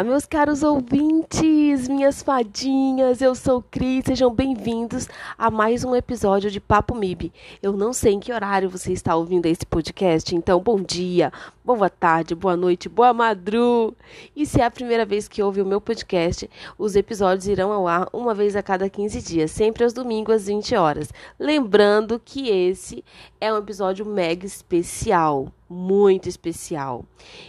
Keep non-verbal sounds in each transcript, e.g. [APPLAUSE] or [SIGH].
Olá, meus caros ouvintes, minhas fadinhas, eu sou Cris, sejam bem-vindos a mais um episódio de Papo MIB. Eu não sei em que horário você está ouvindo esse podcast, então bom dia, boa tarde, boa noite, boa madru. E se é a primeira vez que ouve o meu podcast, os episódios irão ao ar uma vez a cada 15 dias, sempre aos domingos às 20 horas. Lembrando que esse é um episódio mega especial muito especial.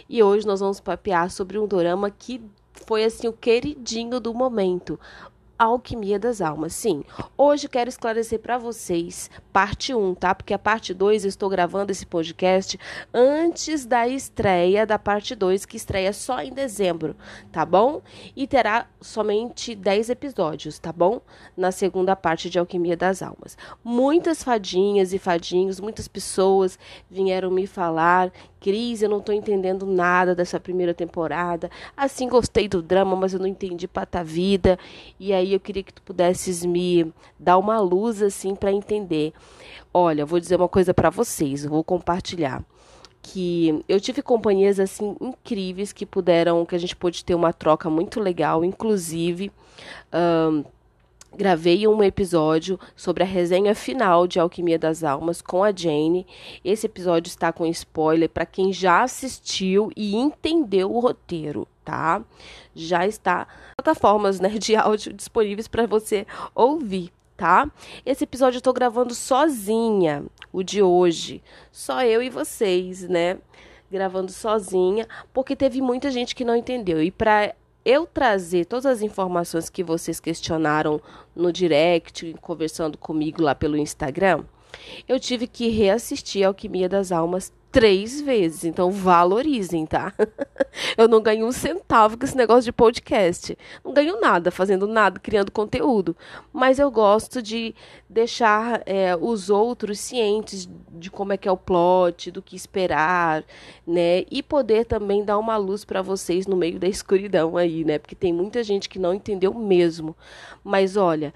E hoje nós vamos papear sobre um dorama que foi assim o queridinho do momento, Alquimia das Almas. Sim, hoje quero esclarecer para vocês parte 1, tá? Porque a parte 2 eu estou gravando esse podcast antes da estreia da parte 2, que estreia só em dezembro, tá bom? E terá somente 10 episódios, tá bom? Na segunda parte de Alquimia das Almas. Muitas fadinhas e fadinhos, muitas pessoas vieram me falar Cris, eu não tô entendendo nada dessa primeira temporada. Assim, gostei do drama, mas eu não entendi pata vida. E aí eu queria que tu pudesses me dar uma luz assim para entender. Olha, vou dizer uma coisa para vocês, vou compartilhar que eu tive companhias assim incríveis que puderam, que a gente pôde ter uma troca muito legal, inclusive um, Gravei um episódio sobre a resenha final de Alquimia das Almas com a Jane. Esse episódio está com spoiler para quem já assistiu e entendeu o roteiro, tá? Já está plataformas né, de áudio disponíveis para você ouvir, tá? Esse episódio eu estou gravando sozinha, o de hoje. Só eu e vocês, né? Gravando sozinha, porque teve muita gente que não entendeu. E para eu trazer todas as informações que vocês questionaram no direct, conversando comigo lá pelo Instagram, eu tive que reassistir Alquimia das Almas três vezes. Então valorizem, tá? [LAUGHS] eu não ganho um centavo com esse negócio de podcast. Não ganho nada fazendo nada, criando conteúdo. Mas eu gosto de deixar é, os outros cientes de como é que é o plot, do que esperar, né? E poder também dar uma luz para vocês no meio da escuridão aí, né? Porque tem muita gente que não entendeu mesmo. Mas olha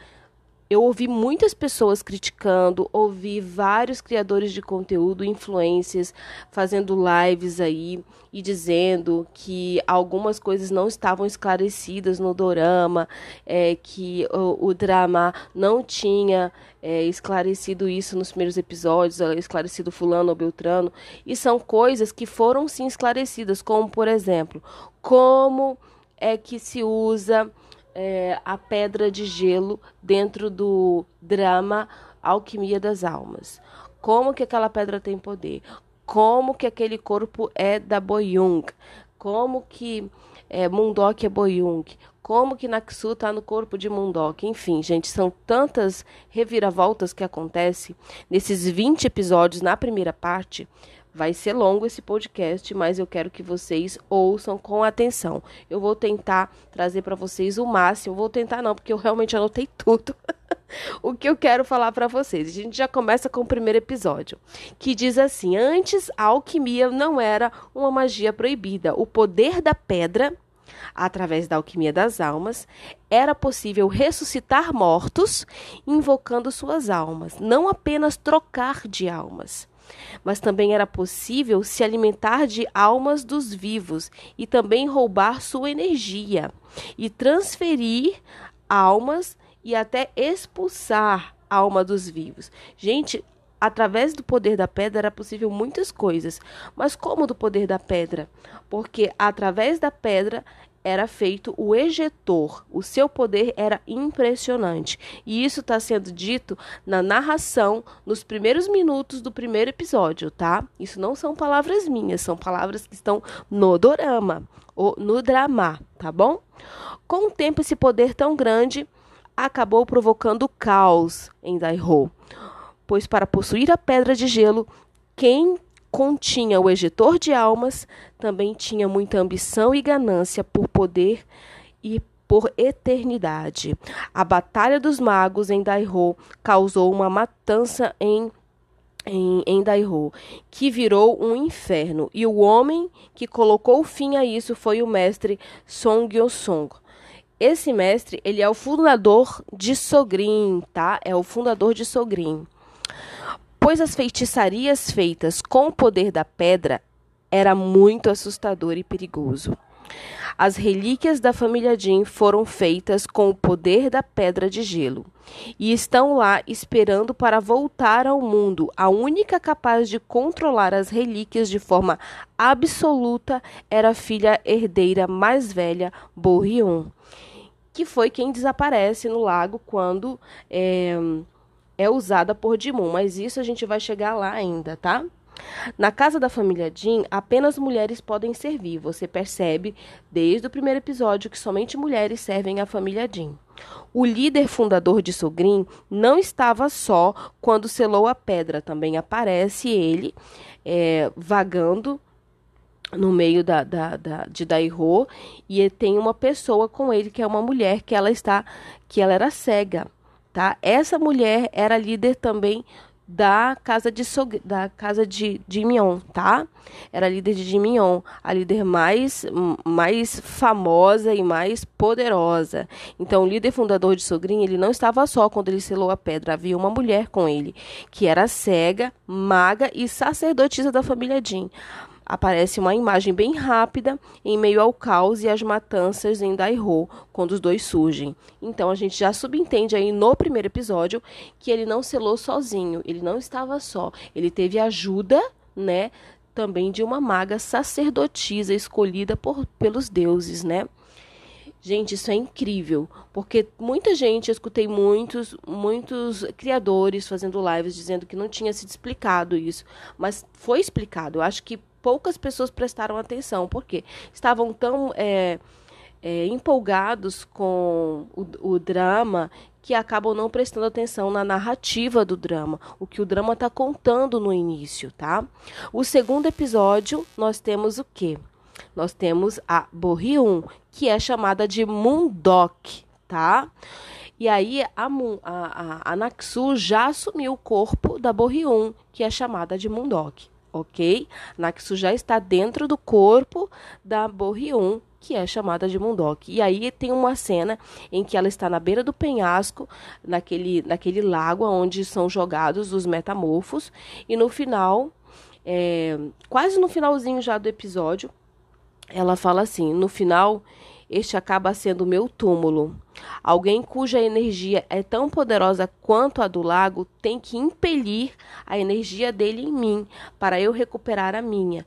eu ouvi muitas pessoas criticando, ouvi vários criadores de conteúdo, influências, fazendo lives aí e dizendo que algumas coisas não estavam esclarecidas no dorama, é, que o, o drama não tinha é, esclarecido isso nos primeiros episódios, esclarecido fulano ou beltrano, e são coisas que foram sim esclarecidas, como por exemplo, como é que se usa é, a pedra de gelo dentro do drama Alquimia das Almas. Como que aquela pedra tem poder? Como que aquele corpo é da Boyung? Como que é, Mundok é Boyung? Como que Naksu está no corpo de Mundok? Enfim, gente, são tantas reviravoltas que acontecem nesses 20 episódios na primeira parte Vai ser longo esse podcast, mas eu quero que vocês ouçam com atenção. Eu vou tentar trazer para vocês o máximo. Vou tentar não, porque eu realmente anotei tudo. [LAUGHS] o que eu quero falar para vocês. A gente já começa com o primeiro episódio, que diz assim: Antes a alquimia não era uma magia proibida. O poder da pedra através da alquimia das almas, era possível ressuscitar mortos invocando suas almas, não apenas trocar de almas mas também era possível se alimentar de almas dos vivos e também roubar sua energia e transferir almas e até expulsar a alma dos vivos. Gente, através do poder da pedra era possível muitas coisas. Mas como do poder da pedra? Porque através da pedra era feito o ejetor. O seu poder era impressionante. E isso está sendo dito na narração nos primeiros minutos do primeiro episódio, tá? Isso não são palavras minhas, são palavras que estão no dorama, ou no drama, tá bom? Com o tempo, esse poder tão grande acabou provocando caos em Daiho. Pois para possuir a pedra de gelo, quem continha o ejetor de almas, também tinha muita ambição e ganância por poder e por eternidade. A Batalha dos Magos em Daiho causou uma matança em em, em que virou um inferno, e o homem que colocou fim a isso foi o mestre Song Yosong. Esse mestre, ele é o fundador de Sogrin, tá? É o fundador de Sogrin pois as feitiçarias feitas com o poder da pedra era muito assustador e perigoso. As relíquias da família Jin foram feitas com o poder da pedra de gelo e estão lá esperando para voltar ao mundo. A única capaz de controlar as relíquias de forma absoluta era a filha herdeira mais velha, Bo-hyun, que foi quem desaparece no lago quando é, é usada por Jimun. Mas isso a gente vai chegar lá ainda, tá? Na casa da família Jin, apenas mulheres podem servir. Você percebe desde o primeiro episódio que somente mulheres servem à família Jin. O líder fundador de Sogrin não estava só quando selou a pedra, também aparece ele é, vagando no meio da, da, da, de Dairo e tem uma pessoa com ele que é uma mulher que ela está que ela era cega tá essa mulher era líder também da casa de da casa de, de Mion, tá? Era líder de Jimion, a líder mais mais famosa e mais poderosa. Então, o líder fundador de Sogrin, ele não estava só quando ele selou a pedra, havia uma mulher com ele, que era cega, maga e sacerdotisa da família Jin aparece uma imagem bem rápida em meio ao caos e às matanças em Daiho, quando os dois surgem. Então a gente já subentende aí no primeiro episódio que ele não selou sozinho, ele não estava só, ele teve ajuda, né, também de uma maga sacerdotisa escolhida por, pelos deuses, né? Gente, isso é incrível, porque muita gente, eu escutei muitos, muitos criadores fazendo lives dizendo que não tinha sido explicado isso, mas foi explicado. Eu acho que poucas pessoas prestaram atenção, porque estavam tão é, é, empolgados com o, o drama que acabam não prestando atenção na narrativa do drama, o que o drama está contando no início, tá? O segundo episódio, nós temos o quê? Nós temos a Borryun, que é chamada de Mundok, tá? E aí a, a, a, já assumiu o corpo da Borryun, que é chamada de Mundok ok? Naksu já está dentro do corpo da Borrion, que é chamada de Mundok. E aí tem uma cena em que ela está na beira do penhasco, naquele, naquele lago onde são jogados os metamorfos, e no final, é, quase no finalzinho já do episódio, ela fala assim: no final este acaba sendo o meu túmulo. Alguém cuja energia é tão poderosa quanto a do lago tem que impelir a energia dele em mim para eu recuperar a minha.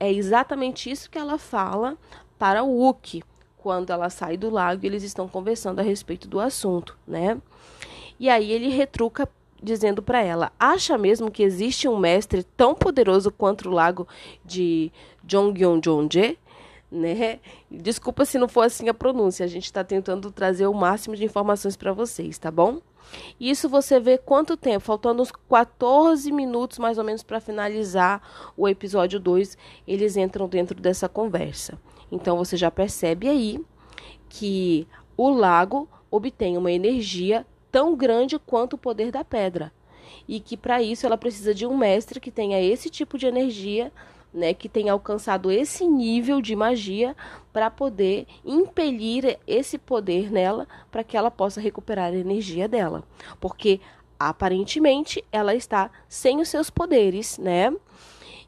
É exatamente isso que ela fala para o Uki quando ela sai do lago e eles estão conversando a respeito do assunto, né? E aí ele retruca dizendo para ela: "Acha mesmo que existe um mestre tão poderoso quanto o lago de Jonggyeonjonje?" Né? Desculpa se não for assim a pronúncia, a gente está tentando trazer o máximo de informações para vocês, tá bom? Isso você vê quanto tempo, faltando uns 14 minutos mais ou menos para finalizar o episódio 2, eles entram dentro dessa conversa. Então você já percebe aí que o lago obtém uma energia tão grande quanto o poder da pedra. E que para isso ela precisa de um mestre que tenha esse tipo de energia né, que tem alcançado esse nível de magia para poder impelir esse poder nela para que ela possa recuperar a energia dela. Porque aparentemente ela está sem os seus poderes, né?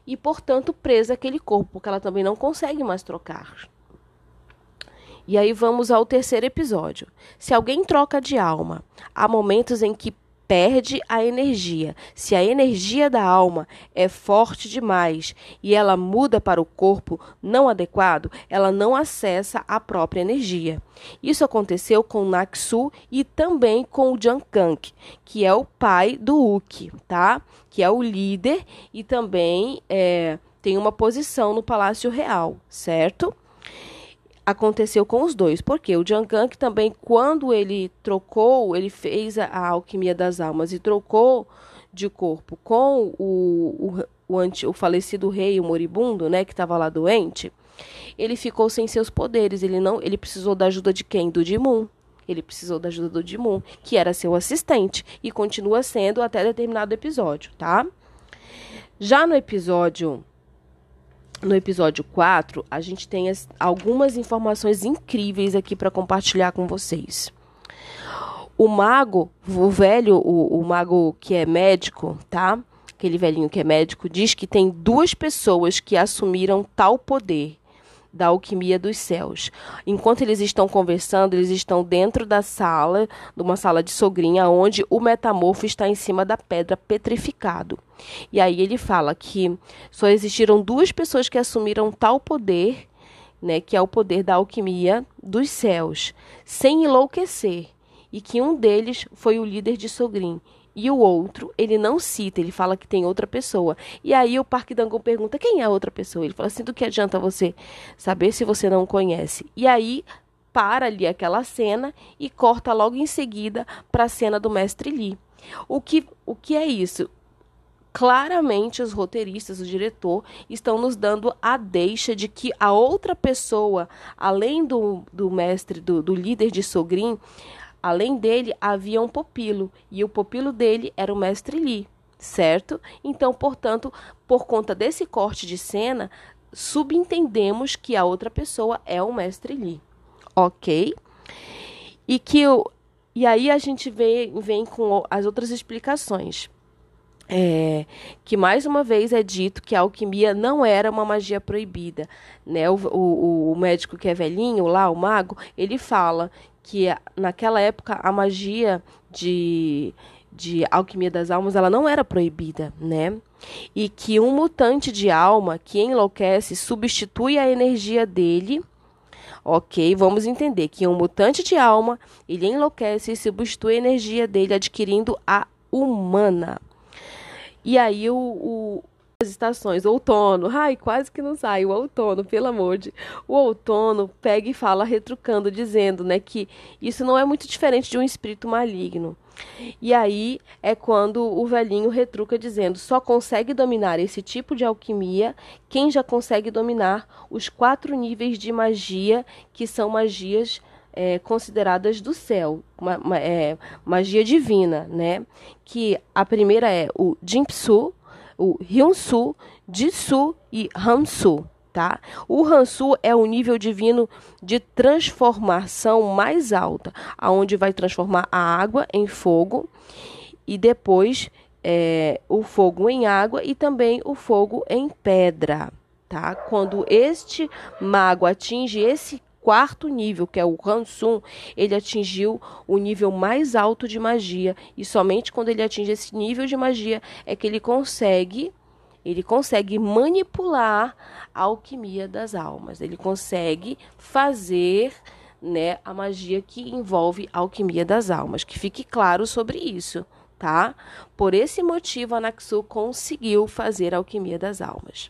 E portanto presa àquele corpo, porque ela também não consegue mais trocar. E aí vamos ao terceiro episódio. Se alguém troca de alma, há momentos em que perde a energia. Se a energia da alma é forte demais e ela muda para o corpo não adequado, ela não acessa a própria energia. Isso aconteceu com Naksu e também com o Jankank, que é o pai do Uki, tá? Que é o líder e também é, tem uma posição no Palácio Real, certo? Aconteceu com os dois, porque o Jiang também, quando ele trocou, ele fez a, a, alquimia das almas e trocou de corpo com o, o, o, anti, o falecido rei, o moribundo, né, que estava lá doente, ele ficou sem seus poderes, ele não, ele precisou da ajuda de quem? Do Dimun. Ele precisou da ajuda do Dimun, que era seu assistente e continua sendo até determinado episódio, tá? Já no episódio no episódio 4, a gente tem as, algumas informações incríveis aqui para compartilhar com vocês. O mago, o velho, o, o mago que é médico, tá? Aquele velhinho que é médico, diz que tem duas pessoas que assumiram tal poder da alquimia dos céus. Enquanto eles estão conversando, eles estão dentro da sala, de uma sala de sogrinha, onde o metamorfo está em cima da pedra petrificado. E aí ele fala que só existiram duas pessoas que assumiram tal poder, né, que é o poder da alquimia dos céus, sem enlouquecer, e que um deles foi o líder de Sogrin e o outro, ele não cita, ele fala que tem outra pessoa. E aí o Parque Dangon pergunta quem é a outra pessoa. Ele fala assim: do que adianta você saber se você não conhece? E aí para ali aquela cena e corta logo em seguida para a cena do mestre Lee. O que, o que é isso? Claramente os roteiristas, o diretor, estão nos dando a deixa de que a outra pessoa, além do, do mestre, do, do líder de Sogrin, Além dele, havia um pupilo, e o pupilo dele era o mestre Li, certo? Então, portanto, por conta desse corte de cena, subentendemos que a outra pessoa é o mestre Li, ok? E que o, e aí a gente vem, vem com as outras explicações. É, que mais uma vez é dito que a alquimia não era uma magia proibida. Né? O, o, o médico que é velhinho lá, o mago, ele fala que naquela época a magia de, de alquimia das almas ela não era proibida, né? E que um mutante de alma que enlouquece substitui a energia dele. Ok, vamos entender que um mutante de alma ele enlouquece e substitui a energia dele adquirindo a humana. E aí o, o, as estações, outono, ai, quase que não sai, o outono, pelo amor de. O outono pega e fala retrucando, dizendo, né, que isso não é muito diferente de um espírito maligno. E aí é quando o velhinho retruca dizendo: só consegue dominar esse tipo de alquimia quem já consegue dominar os quatro níveis de magia, que são magias é, consideradas do céu, uma, uma, é, magia divina, né? Que a primeira é o Jinpsu, o Hyunsu, Jitsu e Hansu. Tá? O Hansu é o nível divino de transformação mais alta, aonde vai transformar a água em fogo e depois é, o fogo em água e também o fogo em pedra. Tá? Quando este mago atinge esse quarto nível, que é o Hansum, ele atingiu o nível mais alto de magia. E somente quando ele atinge esse nível de magia é que ele consegue ele consegue manipular a alquimia das almas. Ele consegue fazer né, a magia que envolve a alquimia das almas. Que fique claro sobre isso, tá? Por esse motivo, a Naxu conseguiu fazer a alquimia das almas.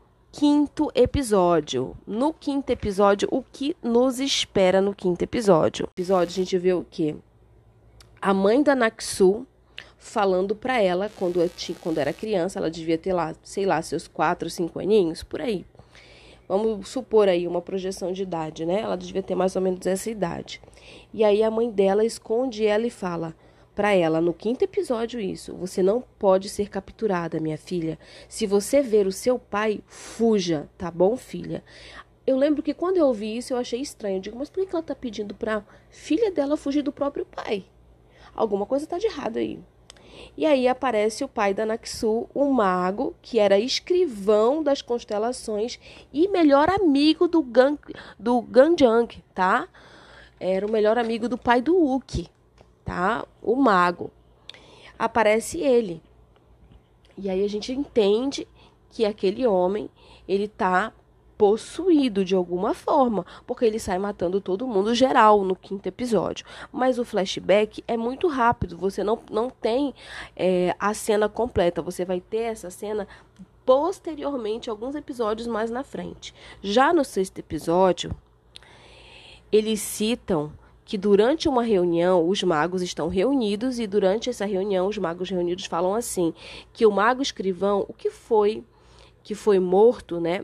quinto episódio. No quinto episódio, o que nos espera no quinto episódio? Episódio a gente vê o que? A mãe da Naksu falando para ela quando, tinha, quando era criança, ela devia ter lá, sei lá, seus quatro, cinco aninhos, por aí. Vamos supor aí uma projeção de idade, né? Ela devia ter mais ou menos essa idade. E aí a mãe dela esconde ela e fala: para ela no quinto episódio isso. Você não pode ser capturada, minha filha. Se você ver o seu pai, fuja, tá bom, filha? Eu lembro que quando eu ouvi isso, eu achei estranho. Eu digo, mas por que ela tá pedindo pra filha dela fugir do próprio pai? Alguma coisa tá de errado aí. E aí aparece o pai da Naxu, o mago, que era escrivão das constelações e melhor amigo do Gang, do Ganjang, tá? Era o melhor amigo do pai do Uki tá? O mago. Aparece ele. E aí a gente entende que aquele homem, ele tá possuído de alguma forma, porque ele sai matando todo mundo geral no quinto episódio. Mas o flashback é muito rápido, você não, não tem é, a cena completa, você vai ter essa cena posteriormente, alguns episódios mais na frente. Já no sexto episódio, eles citam que durante uma reunião os magos estão reunidos e durante essa reunião os magos reunidos falam assim que o mago escrivão o que foi que foi morto né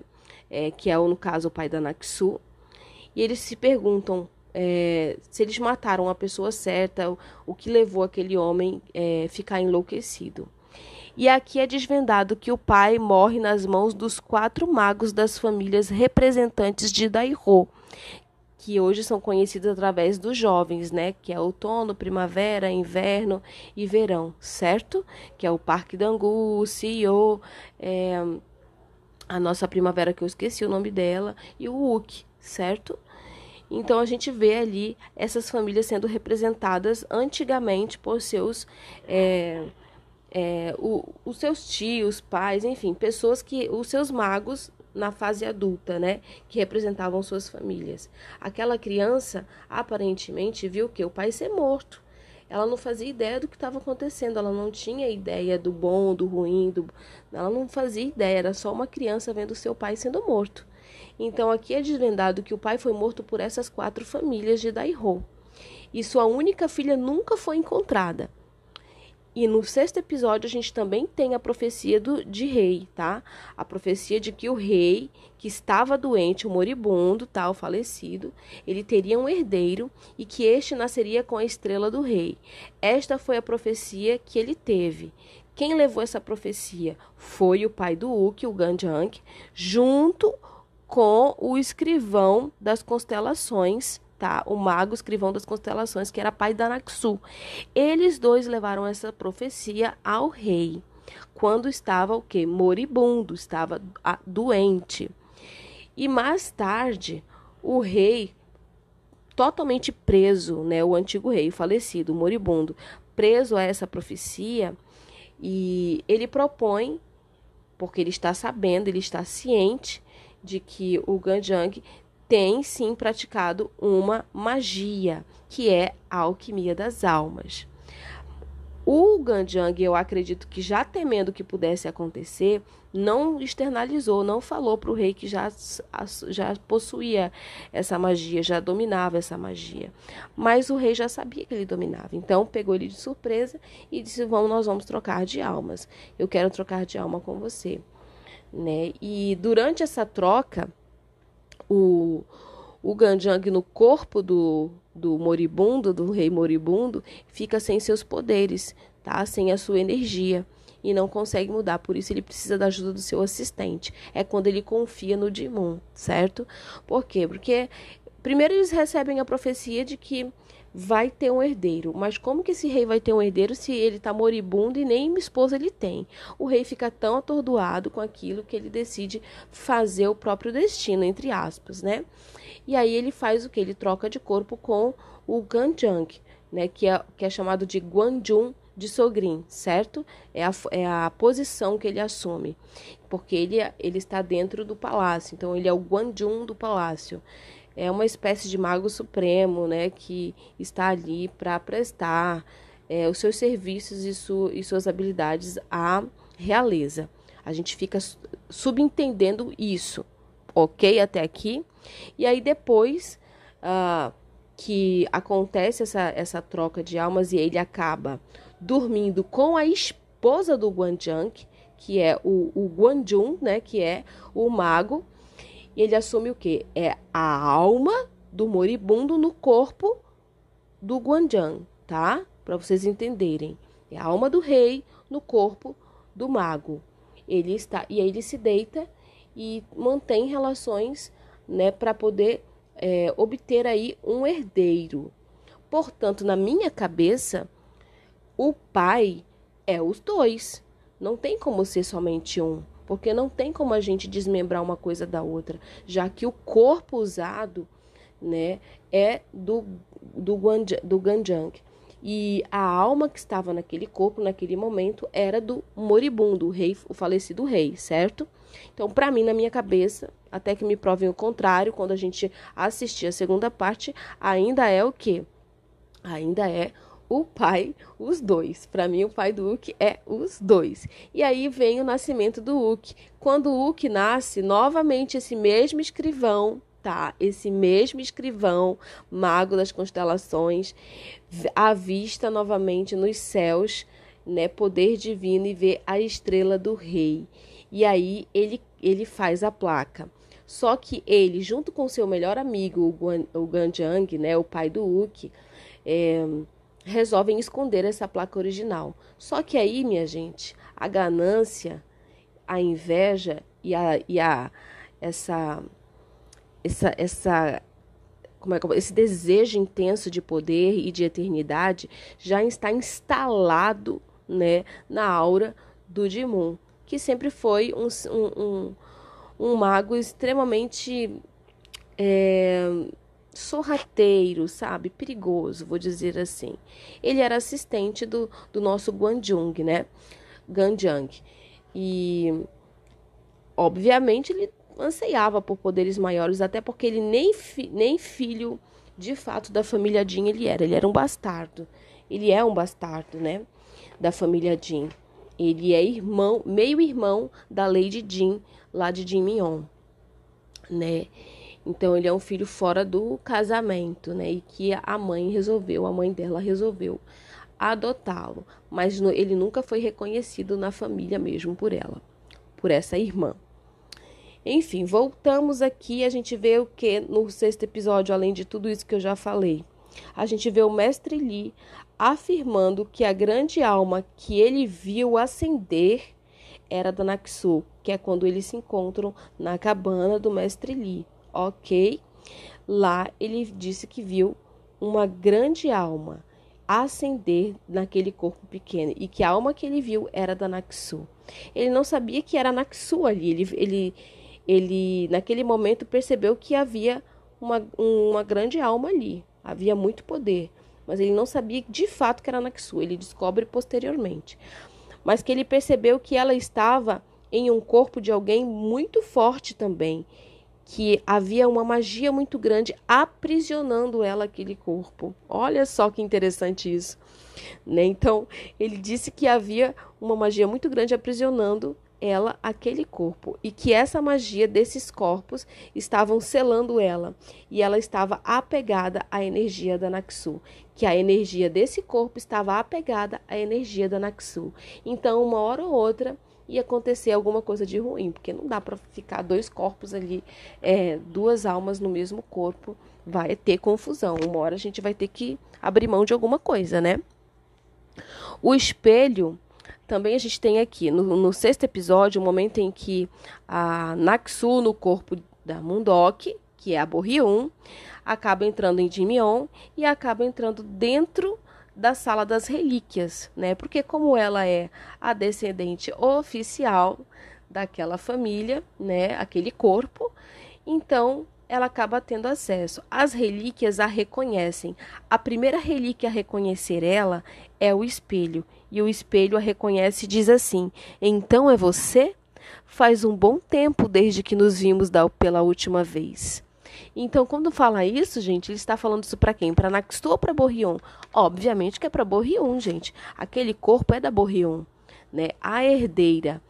é, que é, no caso, o pai da Naxu. E eles se perguntam é, se eles mataram a pessoa certa, o, o que levou aquele homem é, ficar enlouquecido. E aqui é desvendado que o pai morre nas mãos dos quatro magos das famílias representantes de Daihô, que hoje são conhecidos através dos jovens, né? Que é outono, primavera, inverno e verão, certo? Que é o Parque Dangu, o CEO, é, a nossa primavera, que eu esqueci o nome dela, e o Uki, certo? Então a gente vê ali essas famílias sendo representadas antigamente por seus. É, é, o, os seus tios, pais, enfim, pessoas que. os seus magos na fase adulta, né, que representavam suas famílias. Aquela criança aparentemente viu que o pai ser morto. Ela não fazia ideia do que estava acontecendo, ela não tinha ideia do bom, do ruim, do... ela não fazia ideia, era só uma criança vendo seu pai sendo morto. Então aqui é desvendado que o pai foi morto por essas quatro famílias de Daihou. E sua única filha nunca foi encontrada. E no sexto episódio a gente também tem a profecia do, de rei, tá? A profecia de que o rei que estava doente, o moribundo, tal, falecido, ele teria um herdeiro e que este nasceria com a estrela do rei. Esta foi a profecia que ele teve. Quem levou essa profecia foi o pai do Uki, o Ganjang, junto com o escrivão das constelações tá? O mago escrivão das constelações, que era pai da Naxu. Eles dois levaram essa profecia ao rei, quando estava o que? Moribundo, estava doente. E mais tarde, o rei totalmente preso, né, o antigo rei falecido, moribundo, preso a essa profecia, e ele propõe, porque ele está sabendo, ele está ciente de que o Ganjang tem sim praticado uma magia, que é a alquimia das almas. O Ganjang, eu acredito que já temendo que pudesse acontecer, não externalizou, não falou para o rei que já, já possuía essa magia, já dominava essa magia. Mas o rei já sabia que ele dominava. Então pegou ele de surpresa e disse: Vamos, nós vamos trocar de almas. Eu quero trocar de alma com você. Né? E durante essa troca, o, o Ganjang no corpo do, do moribundo, do rei moribundo, fica sem seus poderes, tá? Sem a sua energia e não consegue mudar, por isso ele precisa da ajuda do seu assistente. É quando ele confia no Dimon, certo? Por quê? Porque primeiro eles recebem a profecia de que vai ter um herdeiro. Mas como que esse rei vai ter um herdeiro se ele está moribundo e nem esposa ele tem? O rei fica tão atordoado com aquilo que ele decide fazer o próprio destino, entre aspas, né? E aí ele faz o que? Ele troca de corpo com o Ganjang, né? Que é, que é chamado de Guanjun de Sogrin, certo? É a, é a posição que ele assume, porque ele, ele está dentro do palácio, então ele é o Guanjun do palácio é uma espécie de mago supremo, né, que está ali para prestar é, os seus serviços e, su e suas habilidades à realeza. A gente fica subentendendo isso, ok? Até aqui. E aí depois uh, que acontece essa, essa troca de almas e ele acaba dormindo com a esposa do Guanjang, que é o, o Guanjun, né? Que é o mago e ele assume o que? É a alma do moribundo no corpo do Guanjan, tá? Para vocês entenderem. É a alma do rei no corpo do mago. Ele está e aí ele se deita e mantém relações, né, para poder é, obter aí um herdeiro. Portanto, na minha cabeça, o pai é os dois. Não tem como ser somente um porque não tem como a gente desmembrar uma coisa da outra, já que o corpo usado, né, é do do, do Ganjang. E a alma que estava naquele corpo, naquele momento, era do moribundo, o rei, o falecido rei, certo? Então, para mim, na minha cabeça, até que me provem o contrário, quando a gente assistir a segunda parte, ainda é o que? Ainda é o pai, os dois. Para mim, o pai do Uki é os dois. E aí vem o nascimento do Uki. Quando o Uki nasce, novamente esse mesmo escrivão, tá? Esse mesmo escrivão, mago das constelações, avista novamente nos céus, né, poder divino e vê a estrela do rei. E aí ele ele faz a placa. Só que ele, junto com seu melhor amigo, o, Guan, o né, o pai do Uki, é, resolvem esconder essa placa original. Só que aí, minha gente, a ganância, a inveja e a, e a essa essa essa como é, esse desejo intenso de poder e de eternidade já está instalado né, na aura do Dimon, que sempre foi um, um, um, um mago extremamente é, sorrateiro, sabe? Perigoso, vou dizer assim. Ele era assistente do, do nosso Guanjung, né? Ganjiang. E, obviamente, ele anseiava por poderes maiores, até porque ele nem, fi, nem filho de fato da família Jin ele era. Ele era um bastardo. Ele é um bastardo, né? Da família Jin. Ele é irmão, meio irmão da Lady Jin, lá de Jin Mion, né? Então ele é um filho fora do casamento, né? E que a mãe resolveu, a mãe dela resolveu adotá-lo, mas ele nunca foi reconhecido na família mesmo por ela, por essa irmã. Enfim, voltamos aqui, a gente vê o que no sexto episódio, além de tudo isso que eu já falei. A gente vê o mestre Li afirmando que a grande alma que ele viu ascender era da Naxu, que é quando eles se encontram na cabana do mestre Li ok? Lá ele disse que viu uma grande alma ascender naquele corpo pequeno e que a alma que ele viu era da Naxu. Ele não sabia que era Naxu ali, ele, ele, ele naquele momento percebeu que havia uma, uma grande alma ali, havia muito poder, mas ele não sabia de fato que era Naxu, ele descobre posteriormente. Mas que ele percebeu que ela estava em um corpo de alguém muito forte também que havia uma magia muito grande aprisionando ela aquele corpo. Olha só que interessante isso. Né? Então, ele disse que havia uma magia muito grande aprisionando ela aquele corpo e que essa magia desses corpos estavam selando ela e ela estava apegada à energia da Naxu, que a energia desse corpo estava apegada à energia da Naxu. Então, uma hora ou outra, e acontecer alguma coisa de ruim, porque não dá para ficar dois corpos ali, é, duas almas no mesmo corpo, vai ter confusão. Uma hora a gente vai ter que abrir mão de alguma coisa, né? O espelho, também a gente tem aqui, no, no sexto episódio, o momento em que a Naxu, no corpo da Mundok, que é a Borriun, acaba entrando em Jimion e acaba entrando dentro da sala das relíquias, né? Porque como ela é a descendente oficial daquela família, né, aquele corpo, então ela acaba tendo acesso. As relíquias a reconhecem. A primeira relíquia a reconhecer ela é o espelho, e o espelho a reconhece e diz assim: "Então é você? Faz um bom tempo desde que nos vimos pela última vez." Então, quando fala isso, gente, ele está falando isso para quem? Para Naxtu ou para Borrion? Obviamente que é para Borrion, gente. Aquele corpo é da Borrion. Né? A herdeira,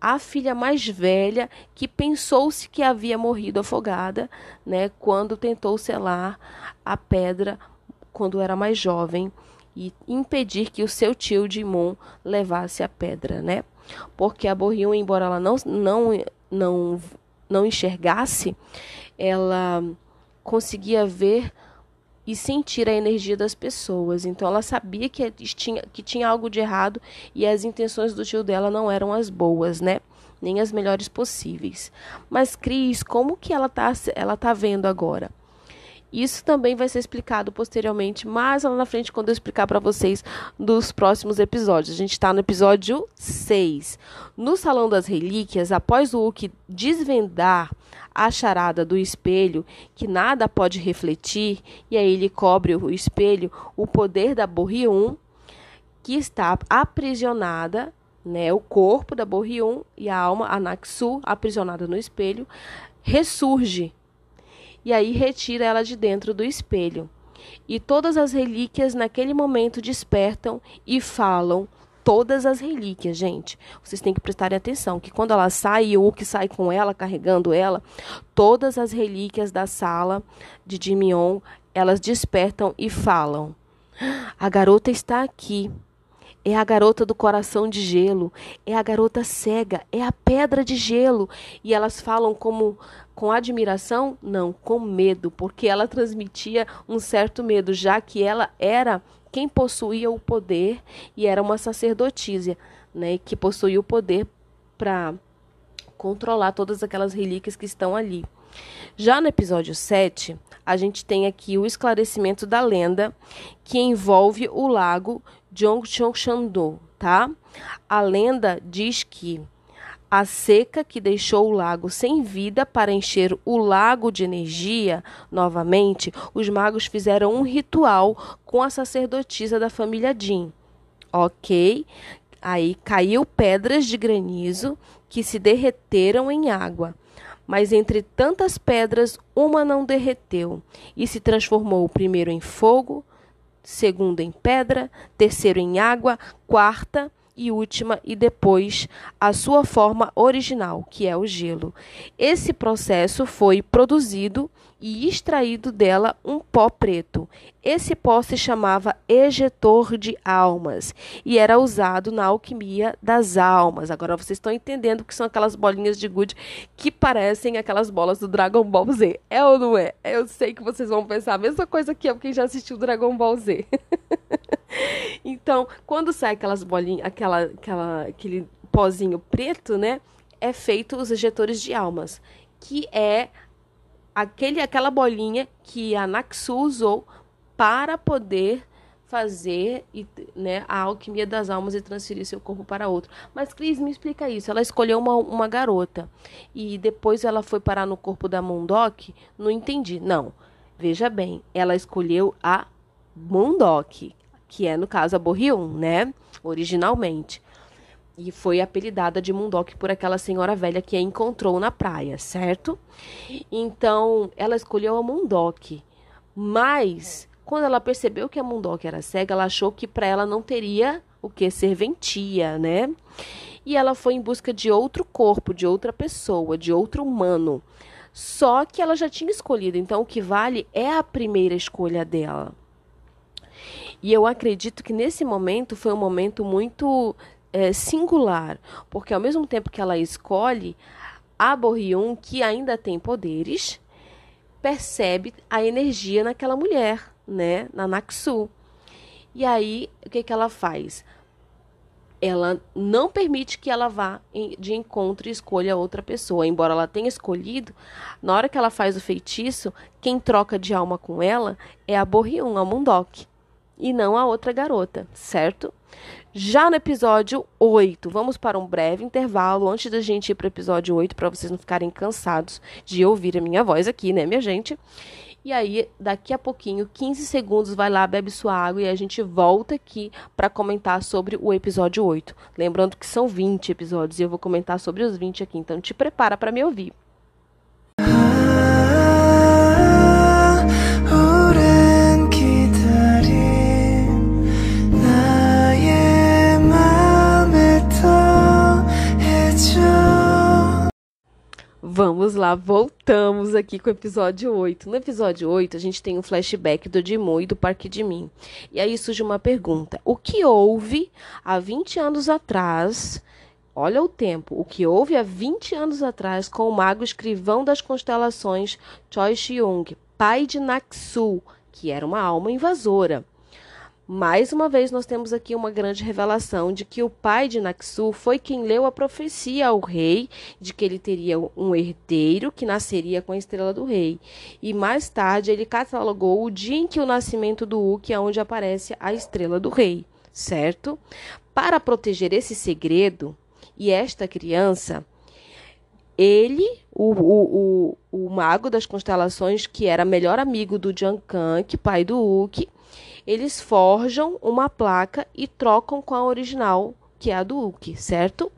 a filha mais velha que pensou-se que havia morrido afogada, né, quando tentou selar a pedra quando era mais jovem e impedir que o seu tio Dimon levasse a pedra, né? Porque a Borrion, embora ela não não não não enxergasse, ela conseguia ver e sentir a energia das pessoas. Então ela sabia que tinha, que tinha algo de errado e as intenções do tio dela não eram as boas, né? Nem as melhores possíveis. Mas Cris, como que ela tá, ela tá vendo agora? Isso também vai ser explicado posteriormente, mais lá na frente, quando eu explicar para vocês dos próximos episódios. A gente está no episódio 6. No Salão das Relíquias, após o Hulk desvendar a charada do espelho, que nada pode refletir, e aí ele cobre o espelho, o poder da Borrium, que está aprisionada, né, o corpo da Borrium e a alma, a Naxu, aprisionada no espelho, ressurge e aí retira ela de dentro do espelho. E todas as relíquias naquele momento despertam e falam. Todas as relíquias, gente. Vocês têm que prestarem atenção que quando ela sai, o que sai com ela, carregando ela, todas as relíquias da sala de Dimion, elas despertam e falam: A garota está aqui. é a garota do coração de gelo, é a garota cega, é a pedra de gelo. E elas falam como com admiração? Não, com medo, porque ela transmitia um certo medo, já que ela era quem possuía o poder e era uma sacerdotisa, né, que possuía o poder para controlar todas aquelas relíquias que estão ali. Já no episódio 7, a gente tem aqui o esclarecimento da lenda que envolve o lago Jongcheon-sando, tá? A lenda diz que a seca que deixou o lago sem vida para encher o lago de energia novamente, os magos fizeram um ritual com a sacerdotisa da família Jin. Ok? Aí caiu pedras de granizo que se derreteram em água. Mas entre tantas pedras, uma não derreteu e se transformou primeiro em fogo, segundo em pedra, terceiro em água, quarta e última e depois a sua forma original, que é o gelo. Esse processo foi produzido e extraído dela um pó preto. Esse pó se chamava ejetor de almas e era usado na alquimia das almas. Agora vocês estão entendendo que são aquelas bolinhas de gude que parecem aquelas bolas do Dragon Ball Z. É ou não é? Eu sei que vocês vão pensar a mesma coisa que eu, quem já assistiu Dragon Ball Z. [LAUGHS] [LAUGHS] então, quando sai aquelas bolinhas, aquela, aquela, aquele pozinho preto, né? É feito os ejetores de almas, que é aquele, aquela bolinha que a Naxu usou para poder fazer né, a alquimia das almas e transferir seu corpo para outro. Mas Cris, me explica isso. Ela escolheu uma, uma garota e depois ela foi parar no corpo da Mondok? Não entendi. Não. Veja bem, ela escolheu a Mondok, que é no caso a Borrion, né? Originalmente e foi apelidada de Mundok por aquela senhora velha que a encontrou na praia, certo? Então, ela escolheu a Mundok. Mas, quando ela percebeu que a Mundok era cega, ela achou que para ela não teria o que serventia, né? E ela foi em busca de outro corpo, de outra pessoa, de outro humano. Só que ela já tinha escolhido, então o que vale é a primeira escolha dela. E eu acredito que nesse momento foi um momento muito é, singular, porque ao mesmo tempo que ela escolhe, a Borrion, que ainda tem poderes, percebe a energia naquela mulher, né, na Naxu. E aí, o que, que ela faz? Ela não permite que ela vá de encontro e escolha outra pessoa. Embora ela tenha escolhido, na hora que ela faz o feitiço, quem troca de alma com ela é a Borrion, a Mundok, e não a outra garota, certo? Já no episódio 8, vamos para um breve intervalo antes da gente ir para o episódio 8, para vocês não ficarem cansados de ouvir a minha voz aqui, né, minha gente? E aí, daqui a pouquinho, 15 segundos, vai lá, bebe sua água e a gente volta aqui para comentar sobre o episódio 8. Lembrando que são 20 episódios e eu vou comentar sobre os 20 aqui, então te prepara para me ouvir. Vamos lá, voltamos aqui com o episódio 8. No episódio 8, a gente tem um flashback do Dimu e do Parque de Mim. E aí surge uma pergunta: o que houve há 20 anos atrás? Olha o tempo. O que houve há 20 anos atrás com o mago escrivão das constelações Choi Xiong, pai de Naxu, que era uma alma invasora. Mais uma vez, nós temos aqui uma grande revelação de que o pai de Naxu foi quem leu a profecia ao rei de que ele teria um herdeiro que nasceria com a estrela do rei. E mais tarde, ele catalogou o dia em que o nascimento do Uki é onde aparece a estrela do rei, certo? Para proteger esse segredo e esta criança, ele, o, o, o, o mago das constelações, que era melhor amigo do Jankank, pai do Uki, eles forjam uma placa e trocam com a original, que é a do Uki, certo?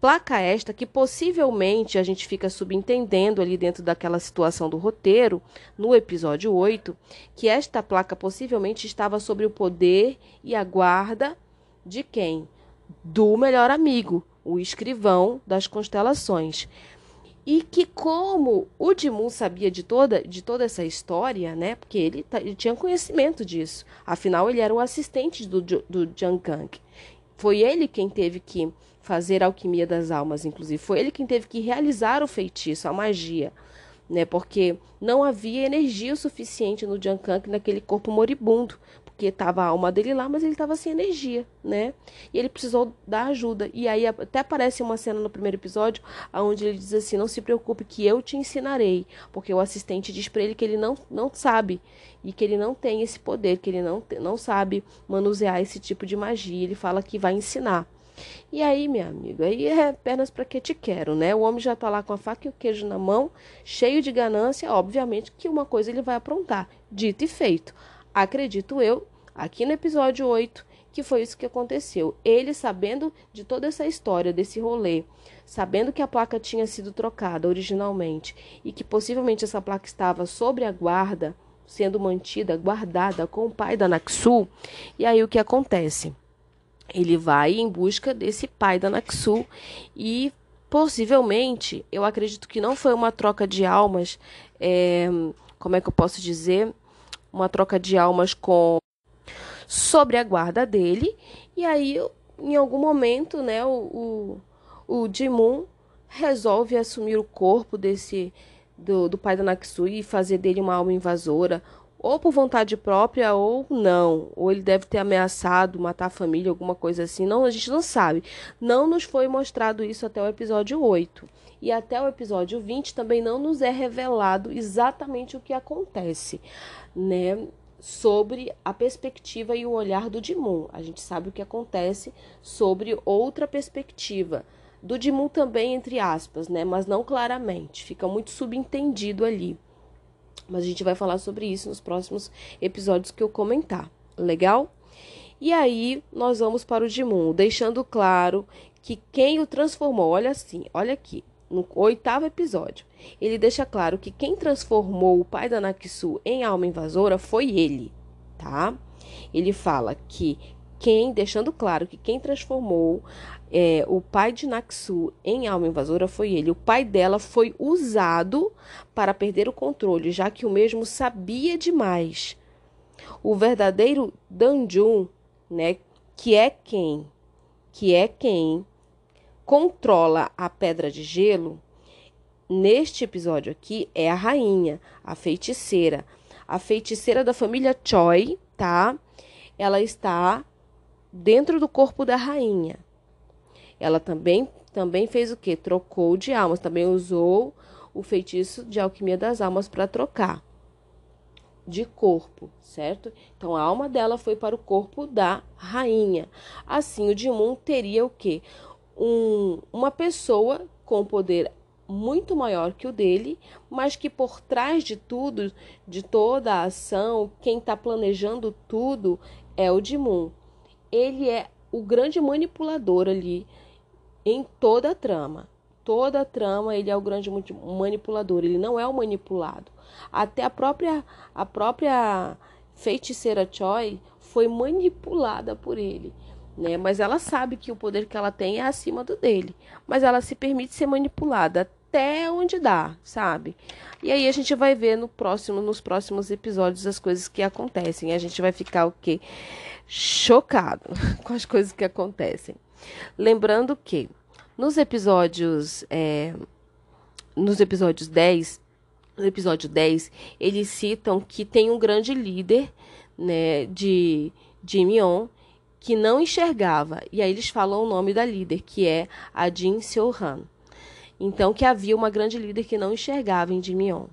Placa esta que possivelmente a gente fica subentendendo ali dentro daquela situação do roteiro, no episódio 8, que esta placa possivelmente estava sobre o poder e a guarda de quem? Do melhor amigo, o escrivão das constelações e que como o Dimun sabia de toda, de toda essa história, né, porque ele, ele tinha conhecimento disso, afinal ele era o assistente do, do Jiang Kang. foi ele quem teve que fazer a alquimia das almas, inclusive. Foi ele quem teve que realizar o feitiço, a magia né? Porque não havia energia suficiente no Jankank naquele corpo moribundo, porque estava a alma dele lá, mas ele estava sem energia, né? E ele precisou da ajuda. E aí até aparece uma cena no primeiro episódio onde ele diz assim: "Não se preocupe que eu te ensinarei", porque o assistente diz para ele que ele não não sabe e que ele não tem esse poder, que ele não não sabe manusear esse tipo de magia. Ele fala que vai ensinar. E aí, minha amiga, aí é pernas para que te quero, né? O homem já tá lá com a faca e o queijo na mão, cheio de ganância, obviamente que uma coisa ele vai aprontar. Dito e feito. Acredito eu, aqui no episódio 8, que foi isso que aconteceu. Ele sabendo de toda essa história, desse rolê, sabendo que a placa tinha sido trocada originalmente e que possivelmente essa placa estava sobre a guarda, sendo mantida, guardada com o pai da Naxu, e aí o que acontece? ele vai em busca desse pai da Naxu e possivelmente, eu acredito que não foi uma troca de almas, é, como é que eu posso dizer, uma troca de almas com sobre a guarda dele e aí em algum momento, né, o, o, o Jimun resolve assumir o corpo desse do, do pai da Naxu e fazer dele uma alma invasora ou por vontade própria ou não, ou ele deve ter ameaçado matar a família, alguma coisa assim. Não, a gente não sabe. Não nos foi mostrado isso até o episódio 8. E até o episódio 20 também não nos é revelado exatamente o que acontece, né? Sobre a perspectiva e o olhar do Dimon. A gente sabe o que acontece sobre outra perspectiva. Do Dimon também, entre aspas, né? Mas não claramente. Fica muito subentendido ali. Mas a gente vai falar sobre isso nos próximos episódios que eu comentar. Legal? E aí nós vamos para o Dimun, deixando claro que quem o transformou, olha assim, olha aqui, no oitavo episódio, ele deixa claro que quem transformou o pai da Naksu em alma invasora foi ele, tá? Ele fala que quem, deixando claro que quem transformou é, o pai de Naxu em alma invasora foi ele. O pai dela foi usado para perder o controle, já que o mesmo sabia demais. O verdadeiro Danjun, né, que é quem, que é quem controla a pedra de gelo, neste episódio aqui é a rainha, a feiticeira. A feiticeira da família Choi, tá? Ela está dentro do corpo da rainha. Ela também, também fez o que? Trocou de almas, também usou o feitiço de alquimia das almas para trocar de corpo, certo? Então a alma dela foi para o corpo da rainha. Assim, o Dimun teria o que? Um, uma pessoa com poder muito maior que o dele, mas que por trás de tudo, de toda a ação, quem está planejando tudo é o Dimun. Ele é o grande manipulador ali em toda a trama. Toda a trama ele é o grande manipulador, ele não é o manipulado. Até a própria a própria feiticeira Choi foi manipulada por ele, né? Mas ela sabe que o poder que ela tem é acima do dele, mas ela se permite ser manipulada até onde dá, sabe? E aí a gente vai ver no próximo nos próximos episódios as coisas que acontecem. A gente vai ficar o quê? Chocado [LAUGHS] com as coisas que acontecem. Lembrando que nos episódios é, nos episódios 10, no episódio 10, eles citam que tem um grande líder, né, de Mion que não enxergava. E aí eles falam o nome da líder, que é a Jin Seo-han. Então que havia uma grande líder que não enxergava em Jimion.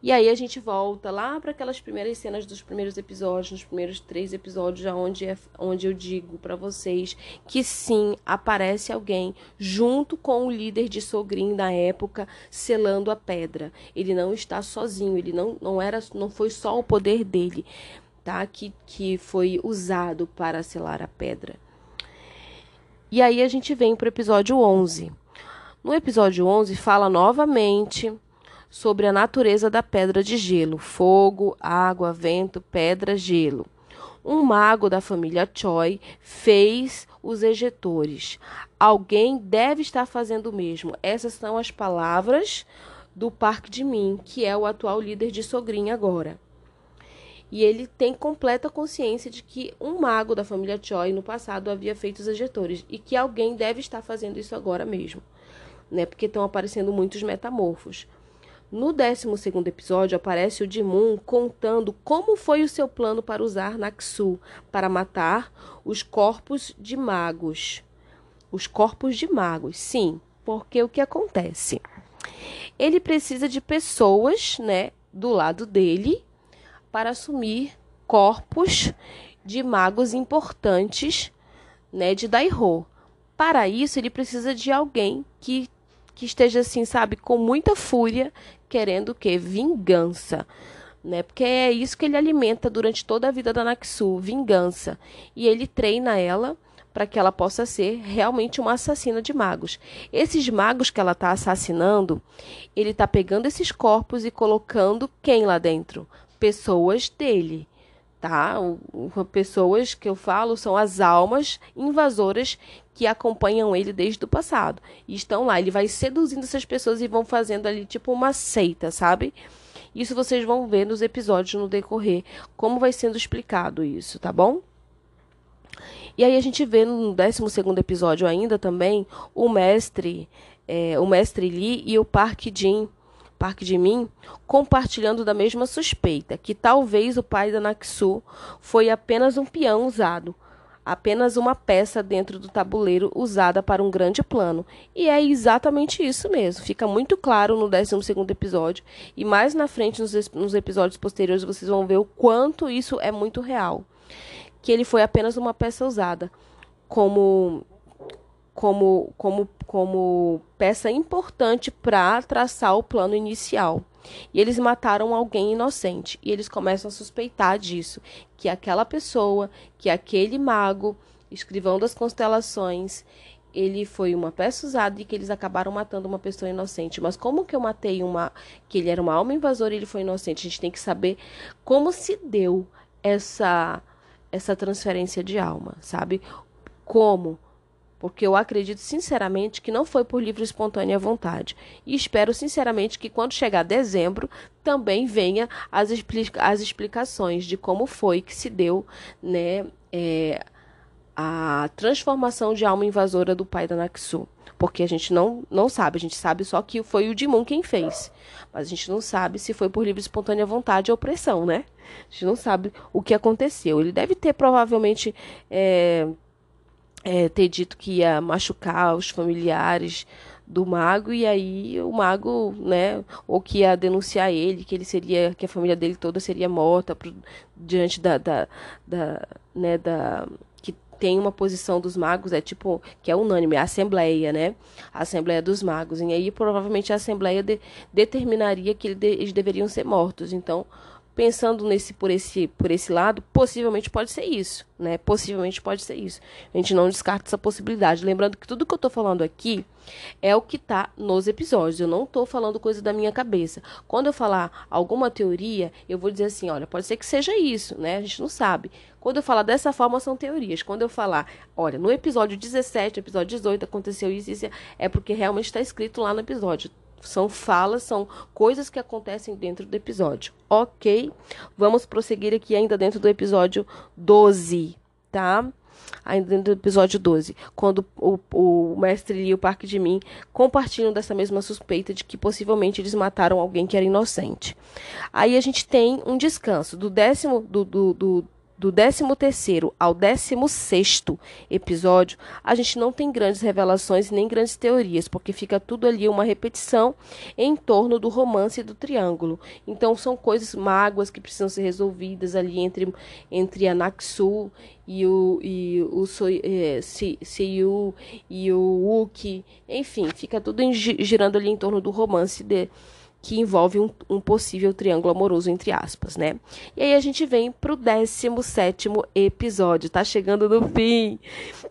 E aí a gente volta lá para aquelas primeiras cenas dos primeiros episódios, nos primeiros três episódios, onde, é, onde eu digo para vocês que sim, aparece alguém junto com o líder de Sogrin da época, selando a pedra. Ele não está sozinho, ele não, não era, não foi só o poder dele, tá? Que, foi usado para selar a pedra. E aí a gente vem para o episódio 11. No episódio 11 fala novamente sobre a natureza da pedra de gelo: fogo, água, vento, pedra, gelo. Um mago da família Choi fez os ejetores. Alguém deve estar fazendo o mesmo. Essas são as palavras do Parque de Min, que é o atual líder de Sogrin agora. E ele tem completa consciência de que um mago da família Choi no passado havia feito os ejetores e que alguém deve estar fazendo isso agora mesmo, né? Porque estão aparecendo muitos metamorfos. No 12 episódio aparece o Jimun contando como foi o seu plano para usar Naksu para matar os corpos de magos. Os corpos de magos, sim, porque o que acontece? Ele precisa de pessoas, né, do lado dele para assumir corpos de magos importantes, né, de Daiho. Para isso, ele precisa de alguém que que esteja assim, sabe, com muita fúria, querendo o quê? Vingança. Né? Porque é isso que ele alimenta durante toda a vida da Naksu, vingança. E ele treina ela para que ela possa ser realmente uma assassina de magos. Esses magos que ela está assassinando, ele está pegando esses corpos e colocando quem lá dentro? Pessoas dele tá? Pessoas que eu falo são as almas invasoras que acompanham ele desde o passado. E estão lá, ele vai seduzindo essas pessoas e vão fazendo ali tipo uma seita, sabe? Isso vocês vão ver nos episódios no decorrer, como vai sendo explicado isso, tá bom? E aí a gente vê no 12 episódio ainda também o mestre, é, o mestre Lee e o Park Jin Parque de Mim, compartilhando da mesma suspeita, que talvez o pai da Naksu foi apenas um peão usado, apenas uma peça dentro do tabuleiro usada para um grande plano. E é exatamente isso mesmo. Fica muito claro no 12 episódio. E mais na frente, nos, nos episódios posteriores, vocês vão ver o quanto isso é muito real. Que ele foi apenas uma peça usada como como, como, como peça importante para traçar o plano inicial. E eles mataram alguém inocente. E eles começam a suspeitar disso. Que aquela pessoa, que aquele mago, escrivão das constelações, ele foi uma peça usada e que eles acabaram matando uma pessoa inocente. Mas como que eu matei uma. que ele era uma alma invasora e ele foi inocente? A gente tem que saber como se deu essa, essa transferência de alma, sabe? Como? Porque eu acredito sinceramente que não foi por livre e espontânea vontade. E espero sinceramente que quando chegar dezembro também venha as, explica as explicações de como foi que se deu né, é, a transformação de alma invasora do pai da Naksu. Porque a gente não, não sabe, a gente sabe só que foi o Dimon quem fez. Mas a gente não sabe se foi por livre e espontânea vontade ou pressão, né? A gente não sabe o que aconteceu. Ele deve ter provavelmente. É, é, ter dito que ia machucar os familiares do mago e aí o mago, né, ou que ia denunciar ele, que ele seria, que a família dele toda seria morta pro, diante da, da, da, né, da que tem uma posição dos magos é tipo que é unânime, a assembleia, né, a assembleia dos magos. E aí provavelmente a assembleia de, determinaria que eles deveriam ser mortos, então pensando nesse por esse por esse lado, possivelmente pode ser isso, né? Possivelmente pode ser isso. A gente não descarta essa possibilidade. Lembrando que tudo que eu estou falando aqui é o que está nos episódios. Eu não estou falando coisa da minha cabeça. Quando eu falar alguma teoria, eu vou dizer assim, olha, pode ser que seja isso, né? A gente não sabe. Quando eu falar dessa forma, são teorias. Quando eu falar, olha, no episódio 17, episódio 18, aconteceu isso, isso é porque realmente está escrito lá no episódio são falas, são coisas que acontecem dentro do episódio. Ok? Vamos prosseguir aqui ainda dentro do episódio 12, tá? Ainda dentro do episódio 12, quando o, o mestre e o Parque de Mim compartilham dessa mesma suspeita de que possivelmente eles mataram alguém que era inocente. Aí a gente tem um descanso do décimo do, do, do do 13º ao 16º episódio, a gente não tem grandes revelações nem grandes teorias, porque fica tudo ali uma repetição em torno do romance e do triângulo. Então são coisas mágoas que precisam ser resolvidas ali entre, entre a Naksu e o, e o é, Seiyu e o Uki. Enfim, fica tudo girando ali em torno do romance de que envolve um, um, possível triângulo amoroso, entre aspas, né? E aí a gente vem pro 17 episódio, tá chegando no fim.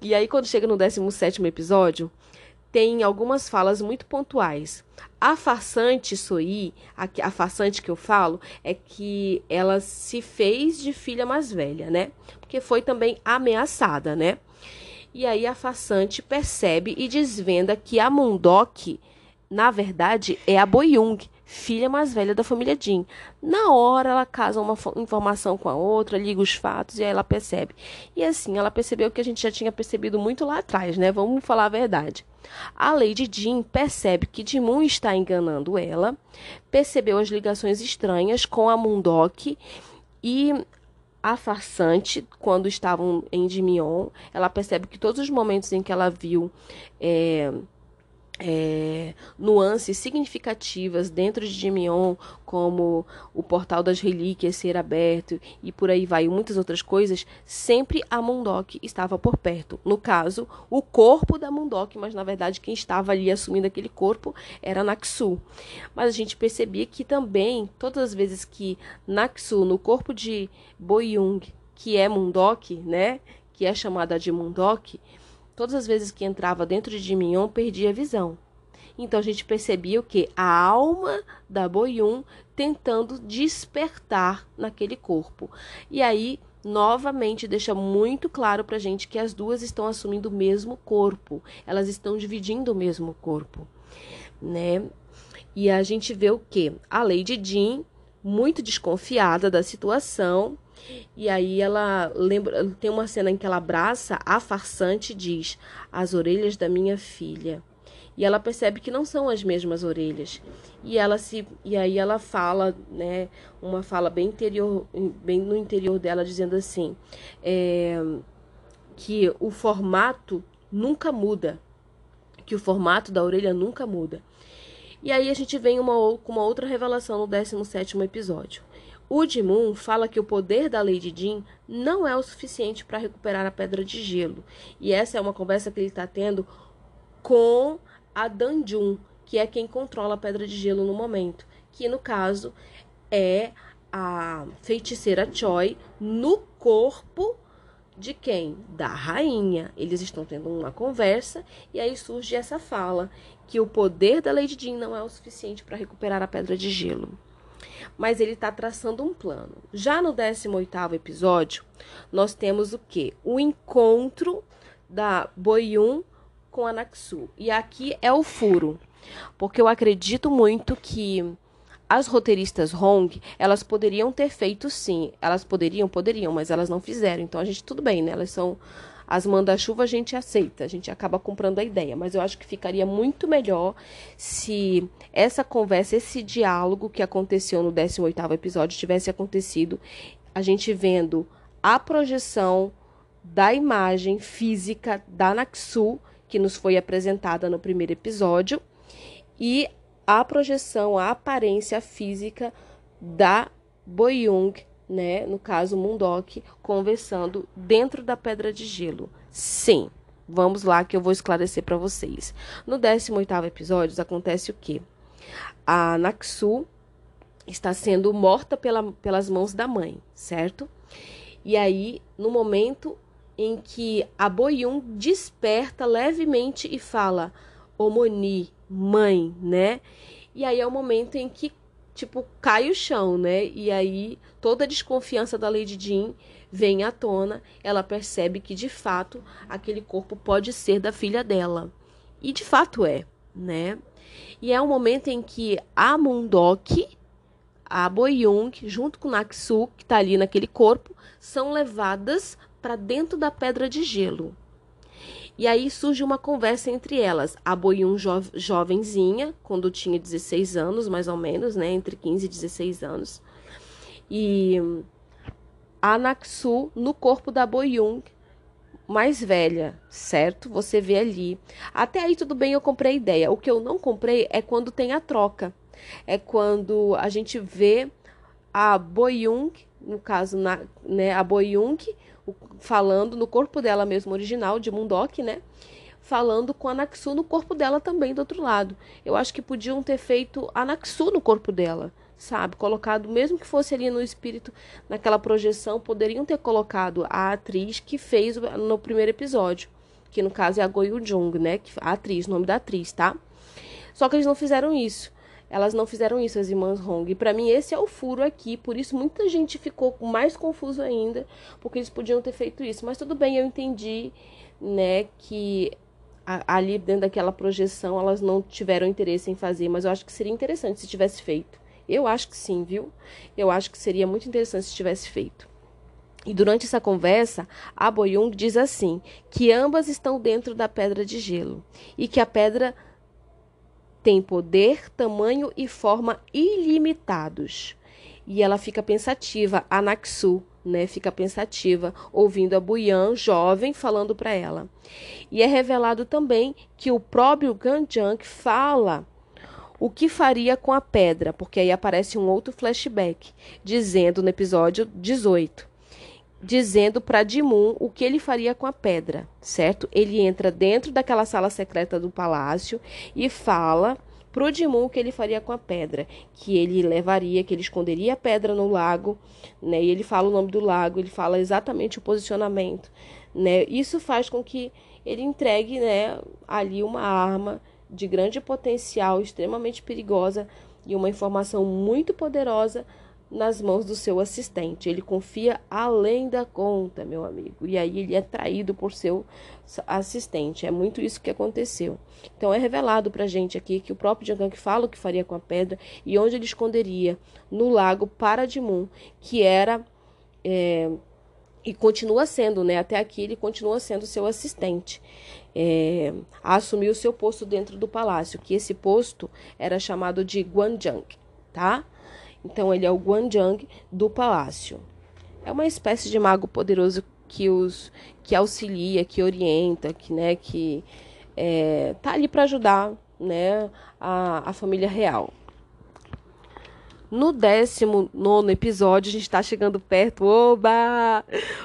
E aí, quando chega no 17 episódio, tem algumas falas muito pontuais. A farsante Soi, a, a farsante que eu falo, é que ela se fez de filha mais velha, né? Porque foi também ameaçada, né? E aí a farsante percebe e desvenda que a Mundok, na verdade, é a Boyung, filha mais velha da família Jin. Na hora ela casa uma informação com a outra, liga os fatos e aí ela percebe. E assim, ela percebeu que a gente já tinha percebido muito lá atrás, né? Vamos falar a verdade. A Lady Jean percebe que Jimun está enganando ela, percebeu as ligações estranhas com a Mundok e a farsante, quando estavam em Dimion, ela percebe que todos os momentos em que ela viu é, é, nuances significativas dentro de Dimion, como o portal das relíquias ser aberto e por aí vai, muitas outras coisas, sempre a Mundok estava por perto. No caso, o corpo da Mundok, mas na verdade quem estava ali assumindo aquele corpo era Naxu. Mas a gente percebia que também, todas as vezes que Naxu, no corpo de Boyung, que é Mundok, né, que é chamada de Mundok, Todas as vezes que entrava dentro de Mignon, perdia a visão. Então a gente percebia o que? A alma da Boyun tentando despertar naquele corpo. E aí, novamente, deixa muito claro pra gente que as duas estão assumindo o mesmo corpo. Elas estão dividindo o mesmo corpo, né? E a gente vê o que? A Lady Jean, muito desconfiada da situação, e aí ela lembra, tem uma cena em que ela abraça a farsante e diz: "As orelhas da minha filha". E ela percebe que não são as mesmas orelhas. E ela se e aí ela fala, né, uma fala bem interior, bem no interior dela dizendo assim, é, que o formato nunca muda, que o formato da orelha nunca muda. E aí a gente vem uma, com uma outra revelação no 17º episódio. O fala que o poder da Lady Jin não é o suficiente para recuperar a pedra de gelo. E essa é uma conversa que ele está tendo com a Danjun, que é quem controla a pedra de gelo no momento. Que no caso é a feiticeira Choi no corpo de quem? Da rainha. Eles estão tendo uma conversa e aí surge essa fala que o poder da Lady Jin não é o suficiente para recuperar a pedra de gelo mas ele está traçando um plano. Já no 18º episódio, nós temos o que? O encontro da Boyun com a Naxu. E aqui é o furo, porque eu acredito muito que as roteiristas Hong, elas poderiam ter feito sim. Elas poderiam, poderiam, mas elas não fizeram. Então a gente tudo bem, né? Elas são as manda-chuva a gente aceita, a gente acaba comprando a ideia, mas eu acho que ficaria muito melhor se essa conversa, esse diálogo que aconteceu no 18º episódio tivesse acontecido, a gente vendo a projeção da imagem física da Naxu, que nos foi apresentada no primeiro episódio, e a projeção, a aparência física da Boyung né, no caso Mundok, conversando dentro da pedra de gelo. Sim, vamos lá que eu vou esclarecer para vocês. No 18º episódio acontece o quê? A Naxu está sendo morta pela, pelas mãos da mãe, certo? E aí, no momento em que a Boyun desperta levemente e fala Omoni, mãe, né? E aí é o momento em que tipo, cai o chão, né? E aí toda a desconfiança da Lady Jean vem à tona. Ela percebe que de fato aquele corpo pode ser da filha dela. E de fato é, né? E é um momento em que a Mundok, a Boyung, junto com Naksu, que está ali naquele corpo, são levadas para dentro da pedra de gelo. E aí surge uma conversa entre elas. A Boyun jo jovenzinha, quando tinha 16 anos, mais ou menos, né? Entre 15 e 16 anos. E a Naksu no corpo da Boyun, mais velha, certo? Você vê ali. Até aí tudo bem, eu comprei a ideia. O que eu não comprei é quando tem a troca. É quando a gente vê a Boyung, no caso, na, né, a Boyung falando no corpo dela mesmo original, de Mundok, né? Falando com a Naxu no corpo dela também do outro lado. Eu acho que podiam ter feito a Naxu no corpo dela, sabe? Colocado, mesmo que fosse ali no espírito, naquela projeção, poderiam ter colocado a atriz que fez no primeiro episódio. Que no caso é a Goyu Jung, né? A atriz, nome da atriz, tá? Só que eles não fizeram isso. Elas não fizeram isso, as irmãs Hong. E para mim esse é o furo aqui, por isso muita gente ficou mais confuso ainda, porque eles podiam ter feito isso. Mas tudo bem, eu entendi, né, que ali dentro daquela projeção elas não tiveram interesse em fazer, mas eu acho que seria interessante se tivesse feito. Eu acho que sim, viu? Eu acho que seria muito interessante se tivesse feito. E durante essa conversa, a Boyung diz assim: que ambas estão dentro da pedra de gelo e que a pedra tem poder, tamanho e forma ilimitados. E ela fica pensativa, a né, fica pensativa, ouvindo a Buyan, jovem, falando para ela. E é revelado também que o próprio Ganjang fala o que faria com a pedra, porque aí aparece um outro flashback, dizendo no episódio 18, dizendo para Dimun o que ele faria com a pedra, certo? Ele entra dentro daquela sala secreta do palácio e fala pro Dimun o que ele faria com a pedra, que ele levaria, que ele esconderia a pedra no lago, né? E ele fala o nome do lago, ele fala exatamente o posicionamento, né? Isso faz com que ele entregue, né, ali uma arma de grande potencial, extremamente perigosa e uma informação muito poderosa nas mãos do seu assistente. Ele confia além da conta, meu amigo. E aí ele é traído por seu assistente. É muito isso que aconteceu. Então é revelado pra gente aqui que o próprio Jangan fala o que faria com a pedra e onde ele esconderia no lago Paradimum, que era é, e continua sendo, né? Até aqui ele continua sendo seu assistente. É, assumiu seu posto dentro do palácio, que esse posto era chamado de Guanjang, tá? Então ele é o Guanjang do palácio. É uma espécie de mago poderoso que os que auxilia, que orienta, que né, que é, tá ali para ajudar, né, a, a família real. No 19 episódio, a gente está chegando perto. Oba!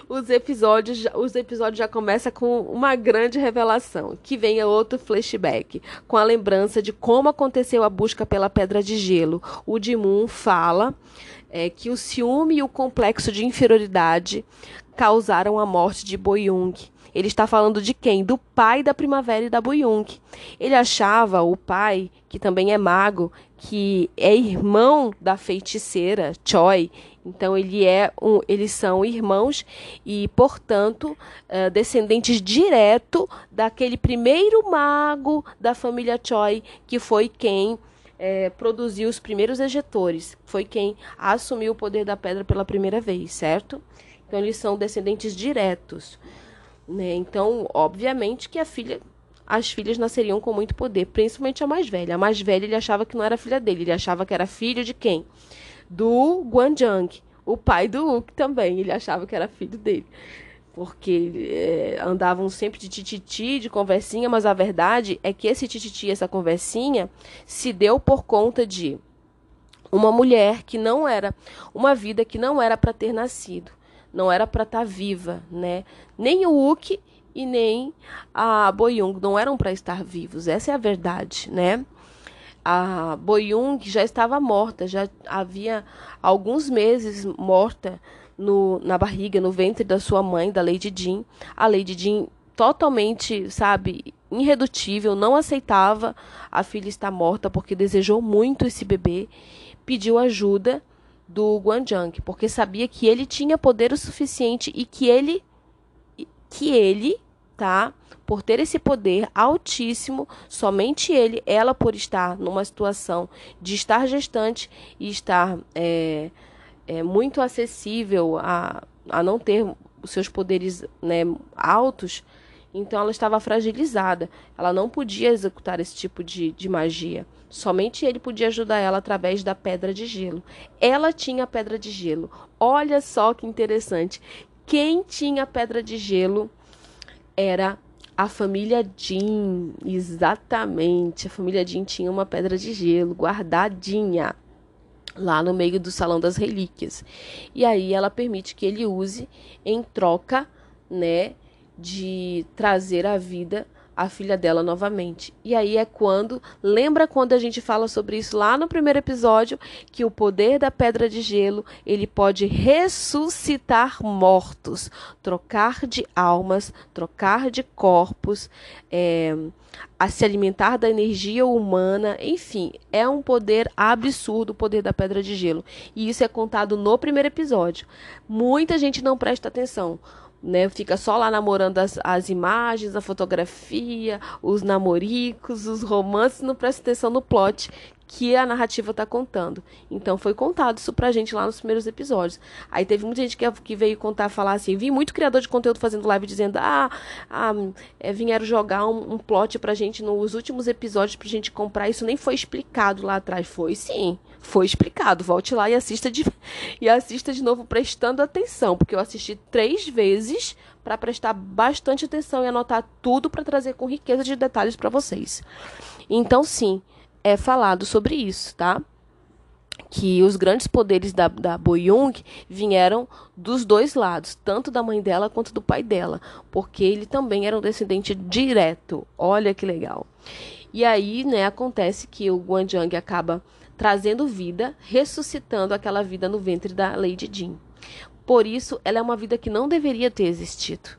Os episódios, os episódios já começam com uma grande revelação, que vem outro flashback, com a lembrança de como aconteceu a busca pela Pedra de Gelo. O Dimun fala é, que o ciúme e o complexo de inferioridade causaram a morte de Boyung. Ele está falando de quem? Do pai da primavera e da Boyung. Ele achava, o pai, que também é mago, que é irmão da feiticeira Choi. Então ele é um, eles são irmãos e, portanto, uh, descendentes direto daquele primeiro mago da família Choi, que foi quem é, produziu os primeiros ejetores, foi quem assumiu o poder da pedra pela primeira vez, certo? Então eles são descendentes diretos. Né? Então, obviamente que a filha as filhas nasceriam com muito poder, principalmente a mais velha. A mais velha ele achava que não era filha dele, ele achava que era filho de quem? Do Guanjang, o pai do Uk também, ele achava que era filho dele. Porque é, andavam sempre de tititi, de conversinha, mas a verdade é que esse tititi, essa conversinha, se deu por conta de uma mulher que não era, uma vida que não era para ter nascido, não era para estar tá viva, né? Nem o Uk e nem a Boyung não eram para estar vivos. Essa é a verdade, né? A Boyung já estava morta, já havia alguns meses morta no, na barriga, no ventre da sua mãe, da Lady Jean. A Lady Jean totalmente, sabe, irredutível, não aceitava a filha estar morta porque desejou muito esse bebê, pediu ajuda do Guanjang, porque sabia que ele tinha poder o suficiente e que ele que ele, tá? Por ter esse poder altíssimo, somente ele, ela por estar numa situação de estar gestante e estar é, é, muito acessível a, a não ter os seus poderes né, altos, então ela estava fragilizada. Ela não podia executar esse tipo de, de magia. Somente ele podia ajudar ela através da pedra de gelo. Ela tinha a pedra de gelo. Olha só que interessante. Quem tinha pedra de gelo era a família Jean. Exatamente. A família Jean tinha uma pedra de gelo guardadinha lá no meio do salão das relíquias. E aí ela permite que ele use em troca, né, de trazer a vida a filha dela novamente. E aí é quando, lembra quando a gente fala sobre isso lá no primeiro episódio, que o poder da pedra de gelo, ele pode ressuscitar mortos, trocar de almas, trocar de corpos, é, a se alimentar da energia humana, enfim, é um poder absurdo o poder da pedra de gelo. E isso é contado no primeiro episódio. Muita gente não presta atenção né? Fica só lá namorando as, as imagens, a fotografia, os namoricos, os romances, não presta atenção no plot que a narrativa está contando. Então foi contado isso pra gente lá nos primeiros episódios. Aí teve muita gente que, que veio contar, falar assim, vi muito criador de conteúdo fazendo live dizendo, ah, ah é, vieram jogar um, um plot pra gente nos últimos episódios pra gente comprar, isso nem foi explicado lá atrás. Foi sim, foi explicado. Volte lá e assista de, e assista de novo prestando atenção, porque eu assisti três vezes para prestar bastante atenção e anotar tudo para trazer com riqueza de detalhes para vocês. Então, sim, é falado sobre isso, tá? Que os grandes poderes da, da Boyung vieram dos dois lados, tanto da mãe dela quanto do pai dela, porque ele também era um descendente direto. Olha que legal. E aí, né, acontece que o Guanjiang acaba trazendo vida, ressuscitando aquela vida no ventre da Lady Jean. Por isso, ela é uma vida que não deveria ter existido.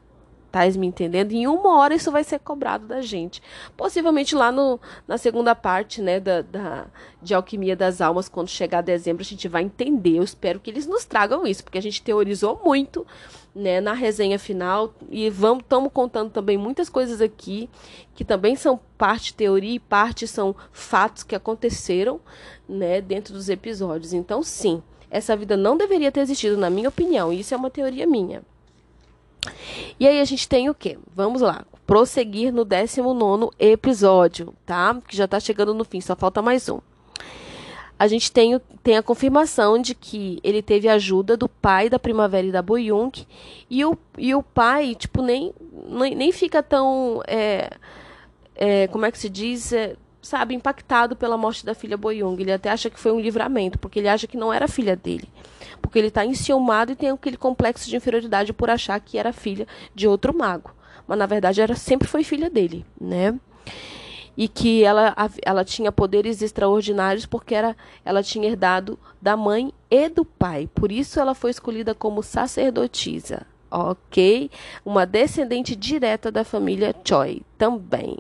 Tá me entendendo? Em uma hora isso vai ser cobrado da gente. Possivelmente lá no, na segunda parte, né, da, da, de Alquimia das Almas, quando chegar dezembro, a gente vai entender. Eu espero que eles nos tragam isso, porque a gente teorizou muito, né, na resenha final. E vamos estamos contando também muitas coisas aqui, que também são parte teoria e parte são fatos que aconteceram, né, dentro dos episódios. Então, sim, essa vida não deveria ter existido, na minha opinião. Isso é uma teoria minha. E aí a gente tem o quê? Vamos lá, prosseguir no 19 episódio, tá? Que já tá chegando no fim, só falta mais um. A gente tem, tem a confirmação de que ele teve ajuda do pai da Primavera e da Boyung, e o, e o pai, tipo, nem, nem, nem fica tão. É, é, como é que se diz? É, sabe, impactado pela morte da filha Boyung. Ele até acha que foi um livramento, porque ele acha que não era filha dele porque ele está enciumado e tem aquele complexo de inferioridade por achar que era filha de outro mago. Mas na verdade era sempre foi filha dele, né? E que ela, ela tinha poderes extraordinários porque era, ela tinha herdado da mãe e do pai. Por isso ela foi escolhida como sacerdotisa, ok? Uma descendente direta da família Choi também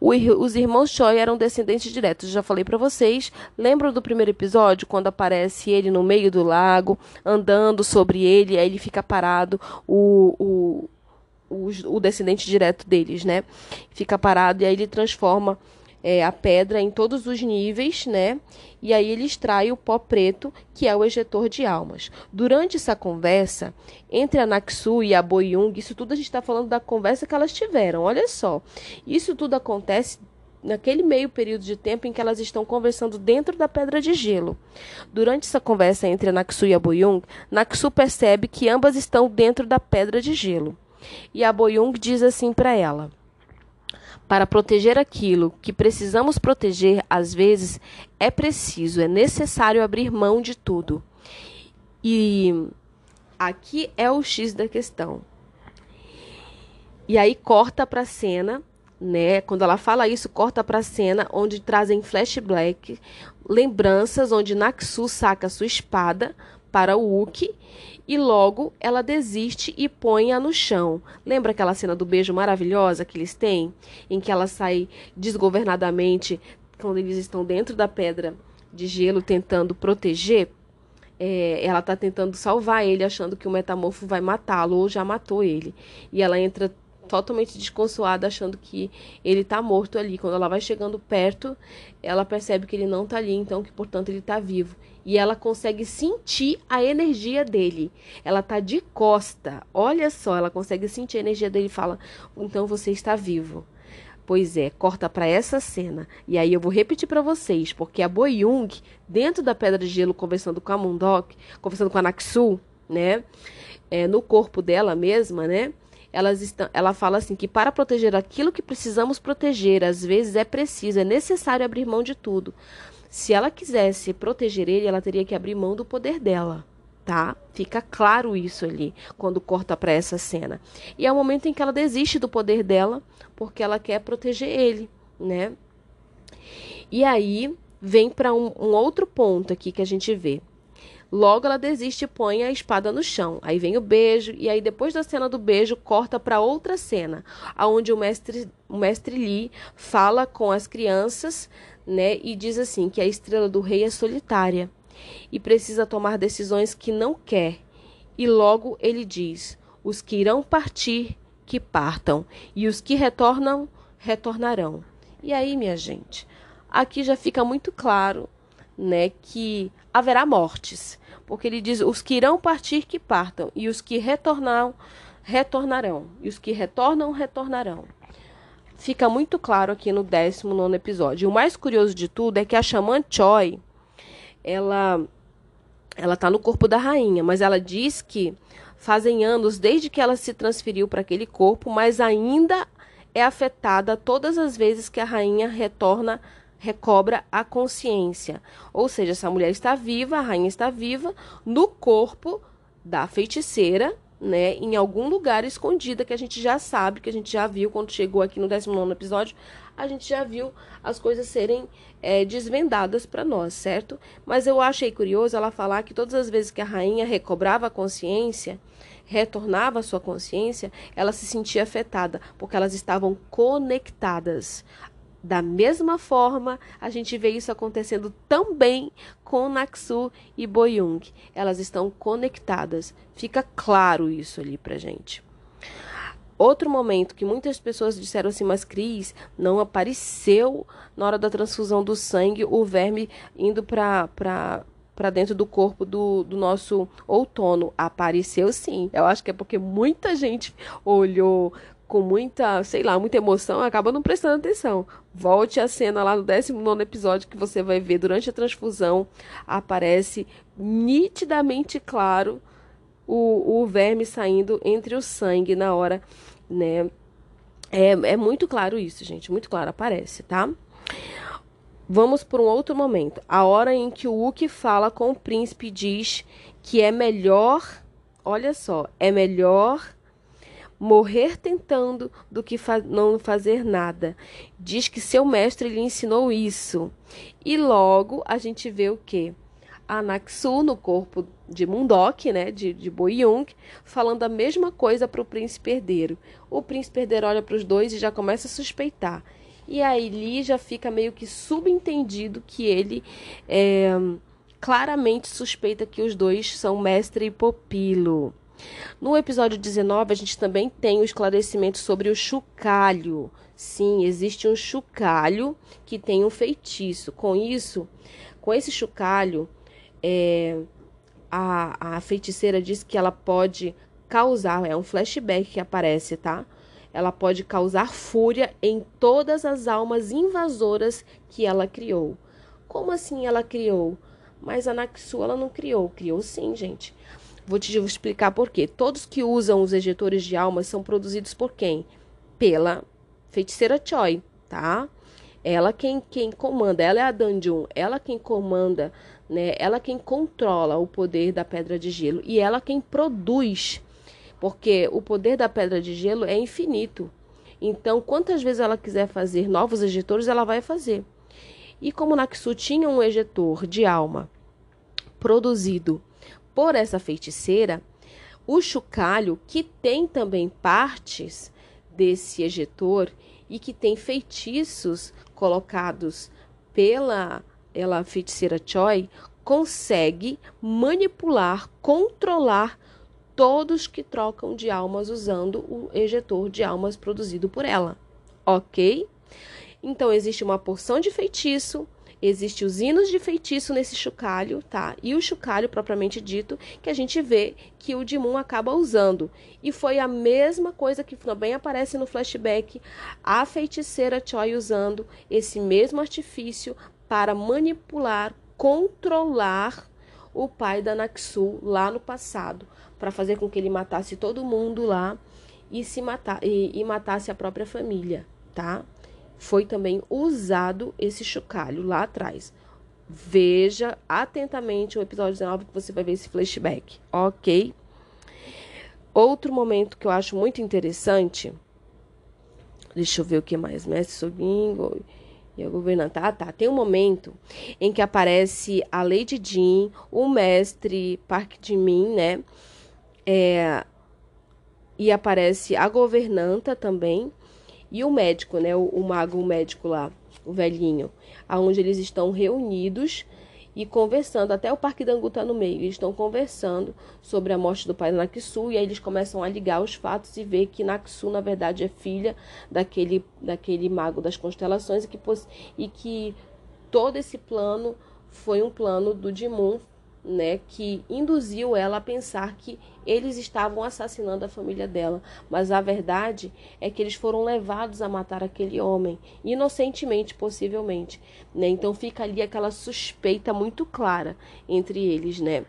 os irmãos Choi eram descendentes diretos. Já falei para vocês. Lembram do primeiro episódio quando aparece ele no meio do lago, andando sobre ele, aí ele fica parado, o, o, o, o descendente direto deles, né? Fica parado e aí ele transforma é, a pedra em todos os níveis, né? E aí ele extrai o pó preto, que é o ejetor de almas. Durante essa conversa entre a Naksu e a Boyung, isso tudo a gente está falando da conversa que elas tiveram. Olha só, isso tudo acontece naquele meio período de tempo em que elas estão conversando dentro da pedra de gelo. Durante essa conversa entre a Naksu e a Boyung, Naksu percebe que ambas estão dentro da pedra de gelo. E a Boyung diz assim para ela: para proteger aquilo que precisamos proteger, às vezes é preciso, é necessário abrir mão de tudo. E aqui é o X da questão. E aí corta para a cena, né? Quando ela fala isso, corta para a cena onde trazem flashback, lembranças onde Naxu saca sua espada para o Uki e logo ela desiste e põe-a no chão. Lembra aquela cena do beijo maravilhosa que eles têm? Em que ela sai desgovernadamente quando eles estão dentro da pedra de gelo tentando proteger? É, ela está tentando salvar ele, achando que o metamorfo vai matá-lo ou já matou ele. E ela entra totalmente desconsolada, achando que ele está morto ali. Quando ela vai chegando perto, ela percebe que ele não está ali, então que portanto ele está vivo e ela consegue sentir a energia dele. Ela tá de costa. Olha só, ela consegue sentir a energia dele e fala: "Então você está vivo". Pois é, corta para essa cena. E aí eu vou repetir para vocês, porque a Boyung, dentro da Pedra de Gelo, conversando com a Mundok, conversando com a Naksu, né? É, no corpo dela mesma, né? Elas estão, ela fala assim que para proteger aquilo que precisamos proteger, às vezes é preciso, é necessário abrir mão de tudo. Se ela quisesse proteger ele, ela teria que abrir mão do poder dela, tá? Fica claro isso ali quando corta para essa cena. E é o momento em que ela desiste do poder dela porque ela quer proteger ele, né? E aí vem para um, um outro ponto aqui que a gente vê. Logo ela desiste e põe a espada no chão. Aí vem o beijo e aí depois da cena do beijo corta para outra cena, aonde o mestre o mestre Lee fala com as crianças né? E diz assim que a estrela do rei é solitária e precisa tomar decisões que não quer. E logo ele diz: Os que irão partir, que partam, e os que retornam, retornarão. E aí, minha gente, aqui já fica muito claro, né, que haverá mortes, porque ele diz: os que irão partir, que partam, e os que retornam, retornarão, e os que retornam, retornarão. Fica muito claro aqui no 19 episódio. O mais curioso de tudo é que a xamã Choi, ela ela está no corpo da rainha, mas ela diz que fazem anos desde que ela se transferiu para aquele corpo, mas ainda é afetada todas as vezes que a rainha retorna, recobra a consciência. Ou seja, essa mulher está viva, a rainha está viva no corpo da feiticeira né, em algum lugar escondida que a gente já sabe, que a gente já viu quando chegou aqui no 19 episódio, a gente já viu as coisas serem é, desvendadas para nós, certo? Mas eu achei curioso ela falar que todas as vezes que a rainha recobrava a consciência, retornava a sua consciência, ela se sentia afetada, porque elas estavam conectadas. Da mesma forma, a gente vê isso acontecendo também com Naksu e Boyung. Elas estão conectadas. Fica claro isso ali pra gente. Outro momento que muitas pessoas disseram assim, mas Cris, não apareceu na hora da transfusão do sangue o verme indo para para dentro do corpo do, do nosso outono. Apareceu sim. Eu acho que é porque muita gente olhou com muita, sei lá, muita emoção, acaba não prestando atenção. Volte a cena lá no 19 episódio que você vai ver durante a transfusão. Aparece nitidamente claro o, o verme saindo entre o sangue na hora, né? É, é muito claro isso, gente. Muito claro, aparece, tá? Vamos por um outro momento. A hora em que o Uki fala com o príncipe diz que é melhor, olha só, é melhor morrer tentando do que fa não fazer nada. Diz que seu mestre lhe ensinou isso. E logo a gente vê o que? A Naksu no corpo de Mundok, né, de, de Boyung, falando a mesma coisa para o príncipe herdeiro. O príncipe herdeiro olha para os dois e já começa a suspeitar. E aí Li já fica meio que subentendido que ele é, claramente suspeita que os dois são mestre e pupilo. No episódio 19, a gente também tem o esclarecimento sobre o chocalho. Sim, existe um chocalho que tem um feitiço. Com isso, com esse chocalho, é, a, a feiticeira diz que ela pode causar, é um flashback que aparece, tá? Ela pode causar fúria em todas as almas invasoras que ela criou. Como assim ela criou? Mas a Naxu ela não criou, criou sim, gente. Vou te explicar por quê. Todos que usam os ejetores de almas são produzidos por quem? Pela feiticeira Choi, tá? Ela quem, quem comanda, ela é a Danjun, ela quem comanda, né? Ela quem controla o poder da pedra de gelo e ela quem produz, porque o poder da pedra de gelo é infinito. Então, quantas vezes ela quiser fazer novos ejetores, ela vai fazer. E como Naksu tinha um ejetor de alma produzido por essa feiticeira, o chocalho, que tem também partes desse ejetor e que tem feitiços colocados pela ela feiticeira Choi, consegue manipular, controlar todos que trocam de almas usando o ejetor de almas produzido por ela, ok? Então existe uma porção de feitiço Existem os hinos de feitiço nesse chocalho, tá? E o chocalho propriamente dito, que a gente vê que o Dimun acaba usando. E foi a mesma coisa que também aparece no flashback, a feiticeira Choi usando esse mesmo artifício para manipular, controlar o pai da Naxu lá no passado, para fazer com que ele matasse todo mundo lá e se matar e, e matasse a própria família, tá? Foi também usado esse chocalho lá atrás. Veja atentamente o episódio 19 que você vai ver esse flashback, ok? Outro momento que eu acho muito interessante. Deixa eu ver o que mais. Mestre Sogingo e a governanta. Ah, tá. Tem um momento em que aparece a Lady Jean, o mestre Park Jimin, né? É, e aparece a governanta também e o médico, né, o, o mago médico lá, o velhinho, aonde eles estão reunidos e conversando, até o Parque Dangu tá no meio, eles estão conversando sobre a morte do pai da Naksu, e aí eles começam a ligar os fatos e ver que Naksu, na verdade, é filha daquele, daquele mago das constelações e que, e que todo esse plano foi um plano do Dimun né, que induziu ela a pensar que eles estavam assassinando a família dela, mas a verdade é que eles foram levados a matar aquele homem, inocentemente, possivelmente, né? Então fica ali aquela suspeita muito clara entre eles, né?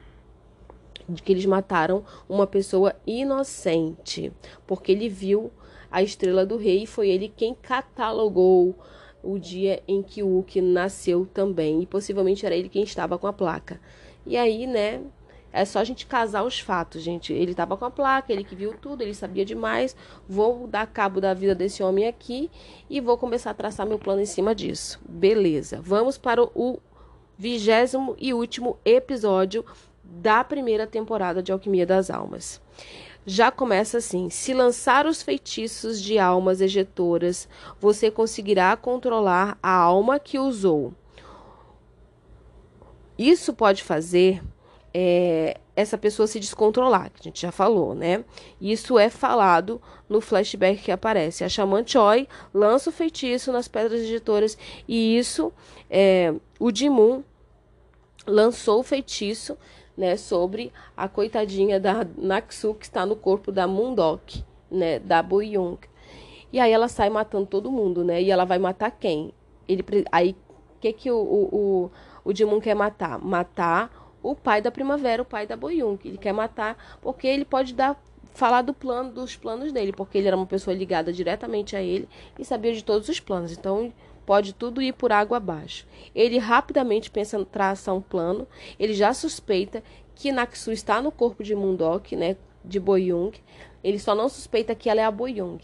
De que eles mataram uma pessoa inocente, porque ele viu a estrela do rei e foi ele quem catalogou o dia em que Uki nasceu também, e possivelmente era ele quem estava com a placa. E aí, né, é só a gente casar os fatos, gente. Ele estava com a placa, ele que viu tudo, ele sabia demais. Vou dar cabo da vida desse homem aqui e vou começar a traçar meu plano em cima disso. Beleza. Vamos para o vigésimo e último episódio da primeira temporada de Alquimia das Almas. Já começa assim: se lançar os feitiços de almas ejetoras, você conseguirá controlar a alma que usou. Isso pode fazer é, essa pessoa se descontrolar, que a gente já falou, né? Isso é falado no flashback que aparece. A Xamã Choi lança o feitiço nas pedras editoras e isso, é, o Jimun lançou o feitiço né, sobre a coitadinha da Naksu que está no corpo da Mundok, né, da Boyong. E aí ela sai matando todo mundo, né? E ela vai matar quem? Ele aí que que o, o, o Jimun quer matar? Matar o pai da primavera, o pai da Boyung. Ele quer matar porque ele pode dar falar do plano dos planos dele, porque ele era uma pessoa ligada diretamente a ele e sabia de todos os planos. Então pode tudo ir por água abaixo. Ele rapidamente pensa em traçar um plano. Ele já suspeita que Naksu está no corpo de Mundok, né, de Boyung. Ele só não suspeita que ela é a Boyung.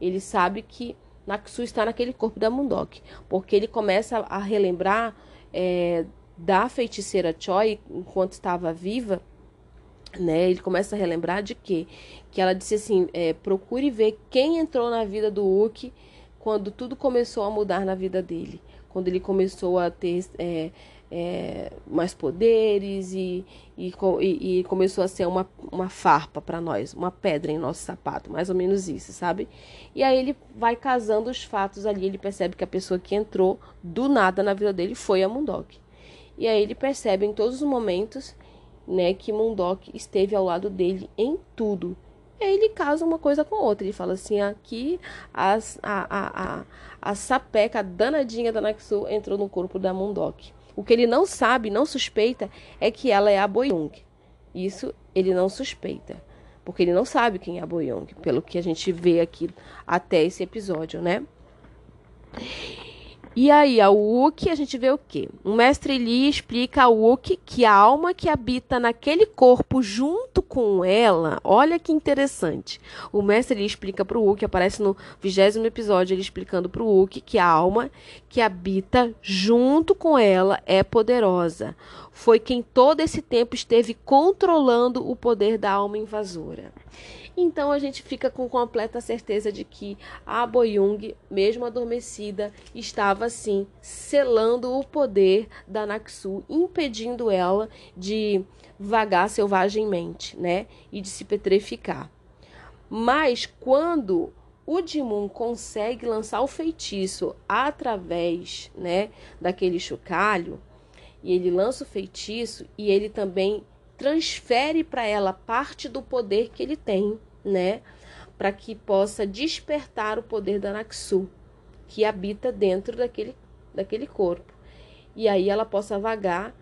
Ele sabe que Naksu está naquele corpo da Mundok, porque ele começa a relembrar é, da feiticeira Choi, enquanto estava viva, né, ele começa a relembrar de que que ela disse assim, é, procure ver quem entrou na vida do Uki quando tudo começou a mudar na vida dele, quando ele começou a ter é, é, mais poderes e, e, e, começou a ser uma, uma farpa para nós, uma pedra em nosso sapato, mais ou menos isso, sabe? E aí ele vai casando os fatos ali, ele percebe que a pessoa que entrou do nada na vida dele foi a Mundok. E aí ele percebe em todos os momentos, né, que Mundok esteve ao lado dele em tudo. E aí ele casa uma coisa com outra. Ele fala assim: aqui a, a, a, a sapeca danadinha da Naxu entrou no corpo da Mundok. O que ele não sabe, não suspeita, é que ela é a Boyong. Isso ele não suspeita. Porque ele não sabe quem é a Boyong, pelo que a gente vê aqui até esse episódio, né? E aí, a Wookie, a gente vê o quê? O mestre Lee explica a Wookie que a alma que habita naquele corpo junto com ela, olha que interessante. O mestre Lee explica para o Wookie, aparece no vigésimo episódio, ele explicando para o Wookie que a alma que habita junto com ela é poderosa. Foi quem todo esse tempo esteve controlando o poder da alma invasora. Então a gente fica com completa certeza de que a Boyung, mesmo adormecida, estava assim selando o poder da Naxu, impedindo ela de vagar selvagemmente, né, e de se petrificar. Mas quando o Dimun consegue lançar o feitiço através, né, daquele chocalho, e ele lança o feitiço e ele também transfere para ela parte do poder que ele tem, né? Para que possa despertar o poder da Naxu, que habita dentro daquele, daquele corpo. E aí ela possa vagar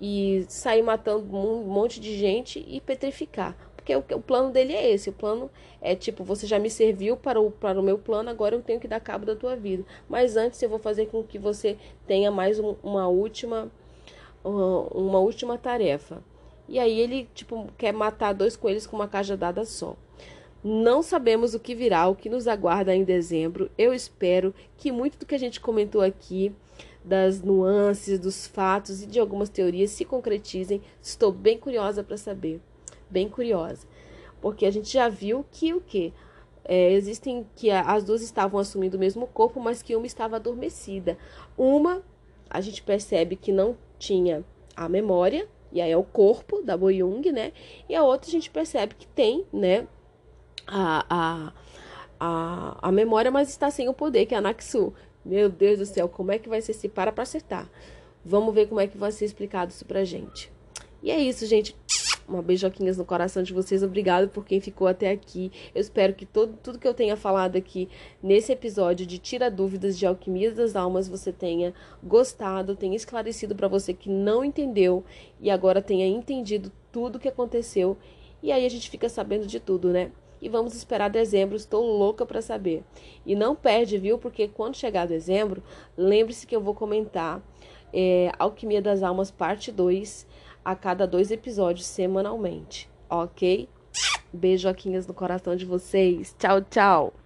e sair matando um monte de gente e petrificar. Porque o, o plano dele é esse. O plano é tipo, você já me serviu para o, para o meu plano, agora eu tenho que dar cabo da tua vida. Mas antes eu vou fazer com que você tenha mais um, uma última uma última tarefa. E aí ele, tipo, quer matar dois coelhos com uma cajadada só. Não sabemos o que virá, o que nos aguarda em dezembro. Eu espero que muito do que a gente comentou aqui, das nuances, dos fatos e de algumas teorias se concretizem. Estou bem curiosa para saber. Bem curiosa. Porque a gente já viu que o que? É, existem que as duas estavam assumindo o mesmo corpo, mas que uma estava adormecida. Uma, a gente percebe que não tinha a memória, e aí é o corpo da Boyung, né? E a outra a gente percebe que tem, né, a, a, a, a memória, mas está sem o poder, que é a Naxu. Meu Deus do céu, como é que vai ser esse para para acertar? Vamos ver como é que vai ser explicado isso pra gente. E é isso, gente. Uma beijoquinhas no coração de vocês. Obrigado por quem ficou até aqui. Eu espero que todo, tudo que eu tenha falado aqui nesse episódio de Tira Dúvidas de Alquimia das Almas você tenha gostado, tenha esclarecido para você que não entendeu e agora tenha entendido tudo o que aconteceu. E aí a gente fica sabendo de tudo, né? E vamos esperar dezembro, estou louca para saber. E não perde, viu? Porque quando chegar dezembro, lembre-se que eu vou comentar é, Alquimia das Almas, parte 2 a cada dois episódios semanalmente, ok? Beijoquinhas no coração de vocês. Tchau, tchau!